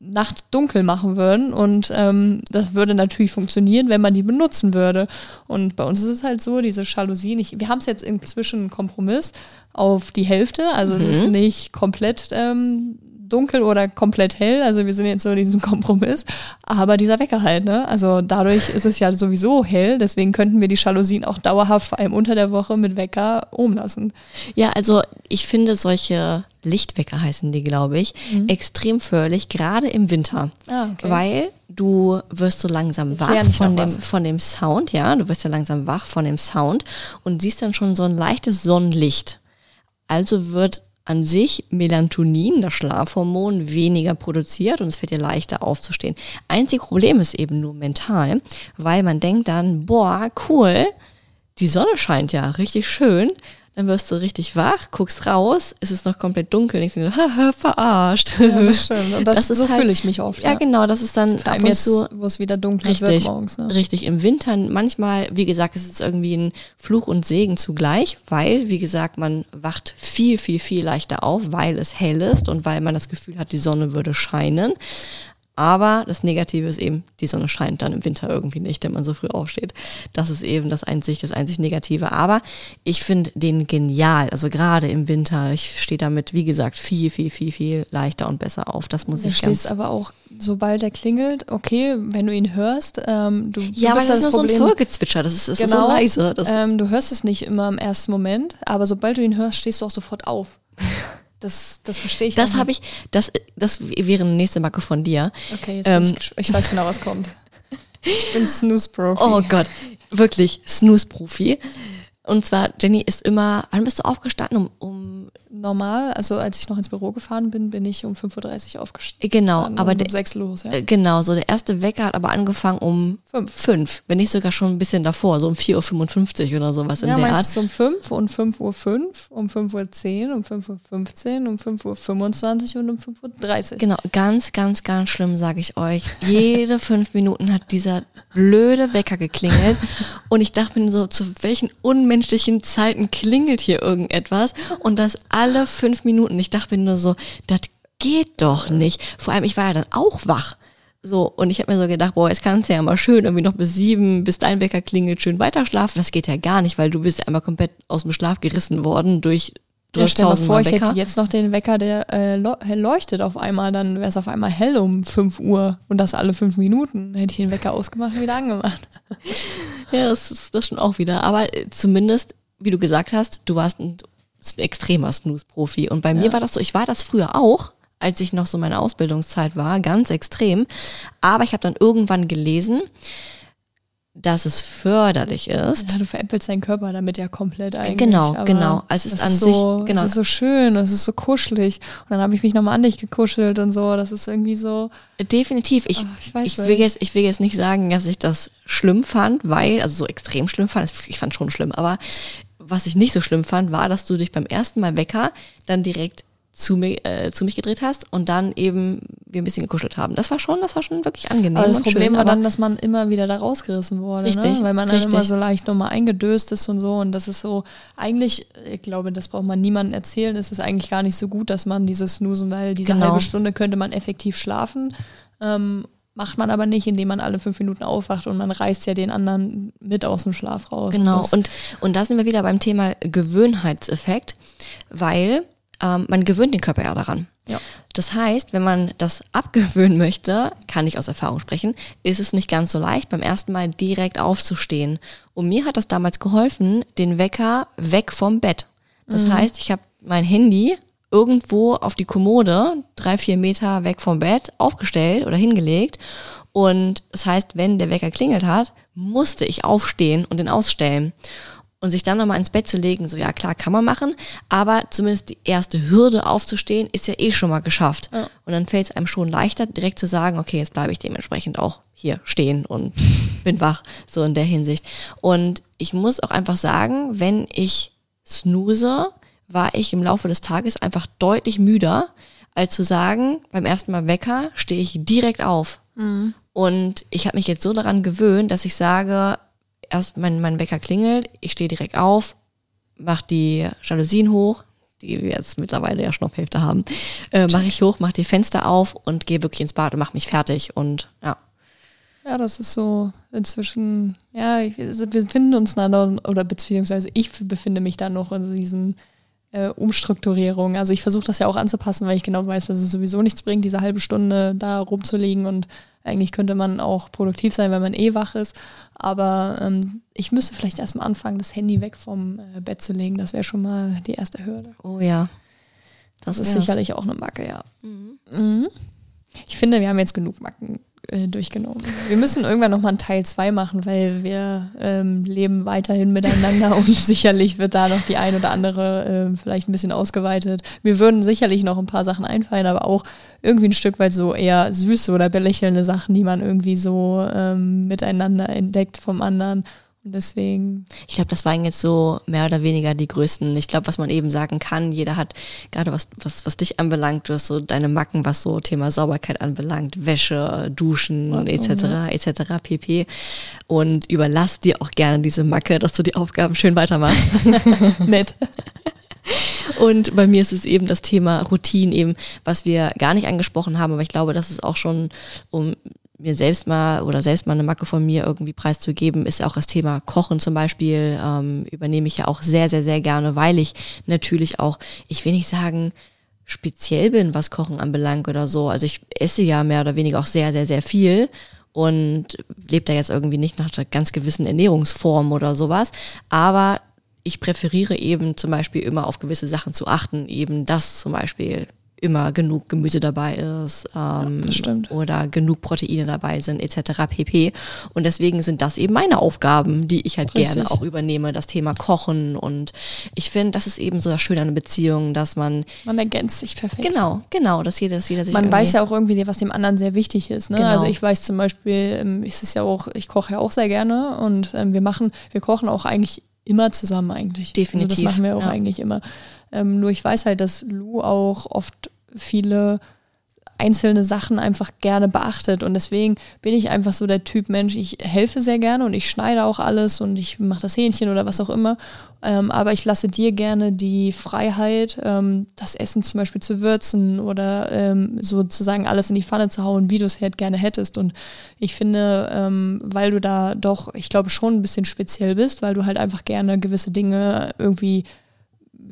Speaker 2: Nacht dunkel machen würden. Und ähm, das würde natürlich funktionieren, wenn man die benutzen würde. Und bei uns ist es halt so, diese Jalousien, ich, wir haben es jetzt inzwischen einen Kompromiss auf die Hälfte. Also mhm. es ist mhm. nicht komplett ähm, dunkel oder komplett hell. Also wir sind jetzt so in diesem Kompromiss. Aber dieser Wecker halt, ne? Also dadurch ist es ja sowieso hell. Deswegen könnten wir die Jalousien auch dauerhaft, vor allem unter der Woche, mit Wecker oben lassen.
Speaker 1: Ja, also ich finde solche Lichtwecker heißen die, glaube ich, mhm. extrem förderlich, gerade im Winter. Ah, okay. Weil du wirst so langsam wach von dem, von dem Sound, ja, du wirst ja langsam wach von dem Sound und siehst dann schon so ein leichtes Sonnenlicht. Also wird an sich Melatonin, das Schlafhormon, weniger produziert und es fällt dir leichter aufzustehen. Einzig Problem ist eben nur mental, weil man denkt dann, boah, cool, die Sonne scheint ja richtig schön dann wirst du richtig wach, guckst raus, ist es noch komplett dunkel, denkst du, haha, verarscht.
Speaker 2: Ja, das (laughs) stimmt. Und das, das so halt, fühle ich mich oft.
Speaker 1: Ja, ja, genau, das ist dann
Speaker 2: Vor allem ab und zu, wo es wieder dunkel
Speaker 1: richtig, wird morgens. Ne? Richtig, im Winter manchmal, wie gesagt, ist es irgendwie ein Fluch und Segen zugleich, weil, wie gesagt, man wacht viel, viel, viel leichter auf, weil es hell ist und weil man das Gefühl hat, die Sonne würde scheinen. Aber das Negative ist eben, die Sonne scheint dann im Winter irgendwie nicht, wenn man so früh aufsteht. Das ist eben das einzig, das einzig Negative. Aber ich finde den genial. Also gerade im Winter, ich stehe damit, wie gesagt, viel, viel, viel, viel leichter und besser auf. Das muss
Speaker 2: du
Speaker 1: ich
Speaker 2: stehst aber auch, sobald er klingelt, okay, wenn du ihn hörst, ähm, du,
Speaker 1: Ja,
Speaker 2: du
Speaker 1: aber das ist nur Problem, so ein Vogelgezwitscher, das ist, das genau, ist so genau. leise.
Speaker 2: Ähm, du hörst es nicht immer im ersten Moment, aber sobald du ihn hörst, stehst du auch sofort auf. (laughs) Das, das verstehe ich.
Speaker 1: Das habe ich, das, das wäre eine nächste Macke von dir.
Speaker 2: Okay, jetzt ähm, ich, ich weiß genau, was kommt. Ich bin Snooze-Profi.
Speaker 1: Oh Gott, wirklich Snooze-Profi. Und zwar, Jenny ist immer, wann bist du aufgestanden? Um, um
Speaker 2: Normal, also als ich noch ins Büro gefahren bin, bin ich um 5.30 Uhr aufgestanden.
Speaker 1: Genau, aber
Speaker 2: um 6 los, ja.
Speaker 1: Äh, genau, so der erste Wecker hat aber angefangen um 5, 5 wenn nicht sogar schon ein bisschen davor, so um 4.55 Uhr oder sowas
Speaker 2: in
Speaker 1: ja,
Speaker 2: der
Speaker 1: Art.
Speaker 2: um 5 und 5.05 Uhr, 5, um 5.10 Uhr, um 5.15 Uhr, um 5.25 Uhr und um 5.30 Uhr.
Speaker 1: Genau, ganz, ganz, ganz schlimm, sage ich euch. Jede fünf Minuten hat dieser blöde Wecker geklingelt (laughs) und ich dachte mir so, zu welchen unmenschlichen Zeiten klingelt hier irgendetwas und das alle fünf Minuten. Ich dachte mir nur so, das geht doch nicht. Vor allem, ich war ja dann auch wach. So, und ich habe mir so gedacht, boah, jetzt kannst du ja mal schön irgendwie noch bis sieben, bis dein Wecker klingelt, schön weiter schlafen. Das geht ja gar nicht, weil du bist ja einmal komplett aus dem Schlaf gerissen worden durch
Speaker 2: ja, stell dir vor, ich hätte jetzt noch den Wecker, der äh, leuchtet auf einmal, dann wäre es auf einmal hell um 5 Uhr und das alle fünf Minuten. Hätte ich den Wecker ausgemacht und wieder angemacht.
Speaker 1: ja, das ist das schon auch wieder. Aber äh, zumindest, wie du gesagt hast, du warst extremer Snooze-Profi. Und bei ja. mir war das so, ich war das früher auch, als ich noch so meine Ausbildungszeit war, ganz extrem. Aber ich habe dann irgendwann gelesen, dass es förderlich ist.
Speaker 2: Ja, du veräppelst deinen Körper damit ja komplett eigentlich.
Speaker 1: Genau, Aber genau. Es ist an
Speaker 2: ist
Speaker 1: sich,
Speaker 2: so,
Speaker 1: genau.
Speaker 2: Es ist so schön, es ist so kuschelig. Und dann habe ich mich nochmal an dich gekuschelt und so. Das ist irgendwie so.
Speaker 1: Definitiv. Ich, oh, ich, ich, will jetzt, ich will jetzt nicht sagen, dass ich das schlimm fand, weil, also so extrem schlimm fand. Ich fand schon schlimm, aber was ich nicht so schlimm fand, war, dass du dich beim ersten Mal Wecker dann direkt zu mir, äh, zu mich gedreht hast und dann eben wir ein bisschen gekuschelt haben. Das war schon, das war schon wirklich angenehm.
Speaker 2: Aber das Problem schön, war dann, dass man immer wieder da rausgerissen wurde, ne? richtig, ne? weil man dann richtig. immer so leicht nochmal eingedöst ist und so. Und das ist so, eigentlich, ich glaube, das braucht man niemandem erzählen, es ist eigentlich gar nicht so gut, dass man dieses Snoosen, weil diese genau. halbe Stunde könnte man effektiv schlafen. Ähm, Macht man aber nicht, indem man alle fünf Minuten aufwacht und man reißt ja den anderen mit aus dem Schlaf raus.
Speaker 1: Genau, und, und da sind wir wieder beim Thema Gewöhnheitseffekt, weil ähm, man gewöhnt den Körper ja daran. Ja. Das heißt, wenn man das abgewöhnen möchte, kann ich aus Erfahrung sprechen, ist es nicht ganz so leicht, beim ersten Mal direkt aufzustehen. Und mir hat das damals geholfen, den Wecker weg vom Bett. Das mhm. heißt, ich habe mein Handy irgendwo auf die Kommode, drei, vier Meter weg vom Bett, aufgestellt oder hingelegt. Und das heißt, wenn der Wecker klingelt hat, musste ich aufstehen und den ausstellen. Und sich dann nochmal ins Bett zu legen, so ja klar, kann man machen, aber zumindest die erste Hürde aufzustehen, ist ja eh schon mal geschafft. Ja. Und dann fällt es einem schon leichter, direkt zu sagen, okay, jetzt bleibe ich dementsprechend auch hier stehen und (laughs) bin wach, so in der Hinsicht. Und ich muss auch einfach sagen, wenn ich snooze, war ich im Laufe des Tages einfach deutlich müder, als zu sagen, beim ersten Mal Wecker stehe ich direkt auf. Mhm. Und ich habe mich jetzt so daran gewöhnt, dass ich sage, erst mein, mein Wecker klingelt, ich stehe direkt auf, mache die Jalousien hoch, die wir jetzt mittlerweile ja Schnupphälfte haben, äh, mache ich hoch, mache die Fenster auf und gehe wirklich ins Bad und mache mich fertig und ja.
Speaker 2: Ja, das ist so inzwischen, ja, wir befinden uns da noch, oder beziehungsweise ich befinde mich da noch in diesen äh, Umstrukturierung. Also ich versuche das ja auch anzupassen, weil ich genau weiß, dass es sowieso nichts bringt, diese halbe Stunde da rumzulegen und eigentlich könnte man auch produktiv sein, wenn man eh wach ist. Aber ähm, ich müsste vielleicht erstmal anfangen, das Handy weg vom äh, Bett zu legen. Das wäre schon mal die erste Hürde.
Speaker 1: Oh ja.
Speaker 2: Das, das ist sicherlich auch eine Macke, ja. Mhm. Mhm. Ich finde, wir haben jetzt genug Macken äh, durchgenommen. Wir müssen irgendwann nochmal einen Teil 2 machen, weil wir ähm, leben weiterhin miteinander (laughs) und sicherlich wird da noch die ein oder andere äh, vielleicht ein bisschen ausgeweitet. Wir würden sicherlich noch ein paar Sachen einfallen, aber auch irgendwie ein Stück weit so eher süße oder belächelnde Sachen, die man irgendwie so ähm, miteinander entdeckt vom anderen und deswegen.
Speaker 1: Ich glaube, das waren jetzt so mehr oder weniger die größten. Ich glaube, was man eben sagen kann, jeder hat, gerade was, was, was dich anbelangt, du hast so deine Macken, was so Thema Sauberkeit anbelangt, Wäsche, Duschen, oh, etc., ja. etc., pp. Und überlass dir auch gerne diese Macke, dass du die Aufgaben schön weitermachst. (laughs)
Speaker 2: Nett.
Speaker 1: Und bei mir ist es eben das Thema Routine eben, was wir gar nicht angesprochen haben, aber ich glaube, das ist auch schon, um mir selbst mal oder selbst mal eine Macke von mir irgendwie preiszugeben, ist auch das Thema Kochen zum Beispiel, ähm, übernehme ich ja auch sehr, sehr, sehr gerne, weil ich natürlich auch, ich will nicht sagen, speziell bin, was Kochen anbelangt oder so. Also ich esse ja mehr oder weniger auch sehr, sehr, sehr viel und lebe da jetzt irgendwie nicht nach einer ganz gewissen Ernährungsform oder sowas. Aber ich präferiere eben zum Beispiel immer auf gewisse Sachen zu achten, eben das zum Beispiel immer genug Gemüse dabei ist ähm, ja, oder genug Proteine dabei sind etc. pp. Und deswegen sind das eben meine Aufgaben, die ich halt Richtig. gerne auch übernehme, das Thema Kochen und ich finde, das ist eben so das Schöne an einer Beziehung, dass man
Speaker 2: man ergänzt sich perfekt.
Speaker 1: Genau, genau, dass jeder, dass jeder sich
Speaker 2: man weiß ja auch irgendwie, was dem anderen sehr wichtig ist. Ne? Genau. Also ich weiß zum Beispiel, ähm, ist es ja auch, ich koche ja auch sehr gerne und ähm, wir machen, wir kochen auch eigentlich immer zusammen eigentlich.
Speaker 1: Definitiv.
Speaker 2: Also das machen wir auch ja. eigentlich immer. Ähm, nur ich weiß halt, dass Lou auch oft viele einzelne Sachen einfach gerne beachtet. Und deswegen bin ich einfach so der Typ Mensch, ich helfe sehr gerne und ich schneide auch alles und ich mache das Hähnchen oder was auch immer. Ähm, aber ich lasse dir gerne die Freiheit, ähm, das Essen zum Beispiel zu würzen oder ähm, sozusagen alles in die Pfanne zu hauen, wie du es halt gerne hättest. Und ich finde, ähm, weil du da doch, ich glaube, schon ein bisschen speziell bist, weil du halt einfach gerne gewisse Dinge irgendwie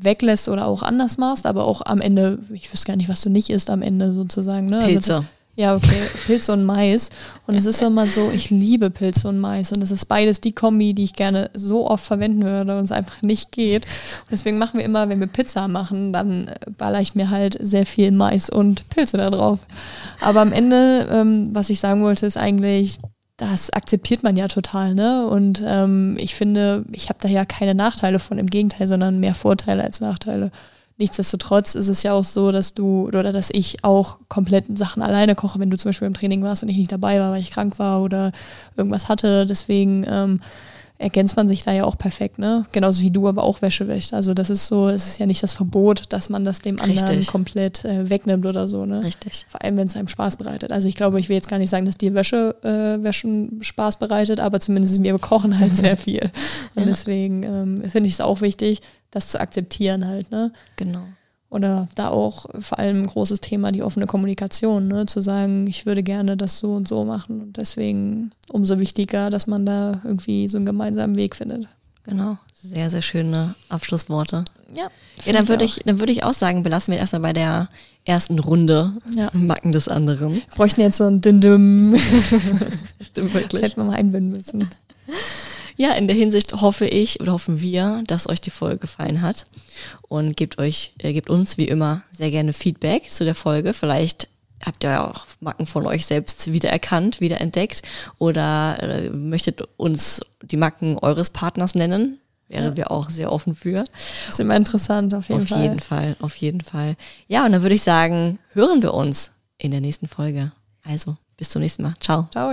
Speaker 2: weglässt oder auch anders machst, aber auch am Ende, ich wüsste gar nicht, was du nicht isst am Ende sozusagen. Ne?
Speaker 1: Also Pilze.
Speaker 2: Also, ja, okay, Pilze und Mais. Und es ist immer so, ich liebe Pilze und Mais. Und es ist beides die Kombi, die ich gerne so oft verwenden würde und es einfach nicht geht. Und deswegen machen wir immer, wenn wir Pizza machen, dann äh, baller ich mir halt sehr viel Mais und Pilze da drauf. Aber am Ende, ähm, was ich sagen wollte, ist eigentlich, das akzeptiert man ja total, ne? Und ähm, ich finde, ich habe da ja keine Nachteile von, im Gegenteil, sondern mehr Vorteile als Nachteile. Nichtsdestotrotz ist es ja auch so, dass du oder dass ich auch komplett Sachen alleine koche, wenn du zum Beispiel im Training warst und ich nicht dabei war, weil ich krank war oder irgendwas hatte. Deswegen ähm, ergänzt man sich da ja auch perfekt, ne? Genauso wie du aber auch Wäsche wäscht. Also das ist so, es ist ja nicht das Verbot, dass man das dem anderen Richtig. komplett äh, wegnimmt oder so, ne?
Speaker 1: Richtig.
Speaker 2: Vor allem, wenn es einem Spaß bereitet. Also ich glaube, ich will jetzt gar nicht sagen, dass dir Wäsche äh, Wäschen Spaß bereitet, aber zumindest mir Kochen halt sehr viel. (laughs) Und ja. deswegen ähm, finde ich es auch wichtig, das zu akzeptieren halt, ne?
Speaker 1: Genau.
Speaker 2: Oder da auch vor allem ein großes Thema die offene Kommunikation, ne? zu sagen, ich würde gerne das so und so machen. Und deswegen umso wichtiger, dass man da irgendwie so einen gemeinsamen Weg findet.
Speaker 1: Genau, sehr, sehr schöne Abschlussworte.
Speaker 2: Ja.
Speaker 1: Ja, dann würde ich, dann würde ich auch sagen, belassen wir erstmal bei der ersten Runde ja. Macken des anderen. Wir
Speaker 2: bräuchten jetzt so ein Dindim. (laughs) Stimmt wirklich. Das hätten wir mal einbinden müssen.
Speaker 1: Ja, in der Hinsicht hoffe ich oder hoffen wir, dass euch die Folge gefallen hat und gebt euch, äh, gebt uns wie immer sehr gerne Feedback zu der Folge. Vielleicht habt ihr ja auch Macken von euch selbst wiedererkannt, wiederentdeckt oder äh, möchtet uns die Macken eures Partners nennen. Wären ja. wir auch sehr offen für.
Speaker 2: Das ist immer interessant, auf jeden
Speaker 1: auf
Speaker 2: Fall.
Speaker 1: Auf jeden Fall, auf jeden Fall. Ja, und dann würde ich sagen, hören wir uns in der nächsten Folge. Also, bis zum nächsten Mal. Ciao.
Speaker 2: Ciao.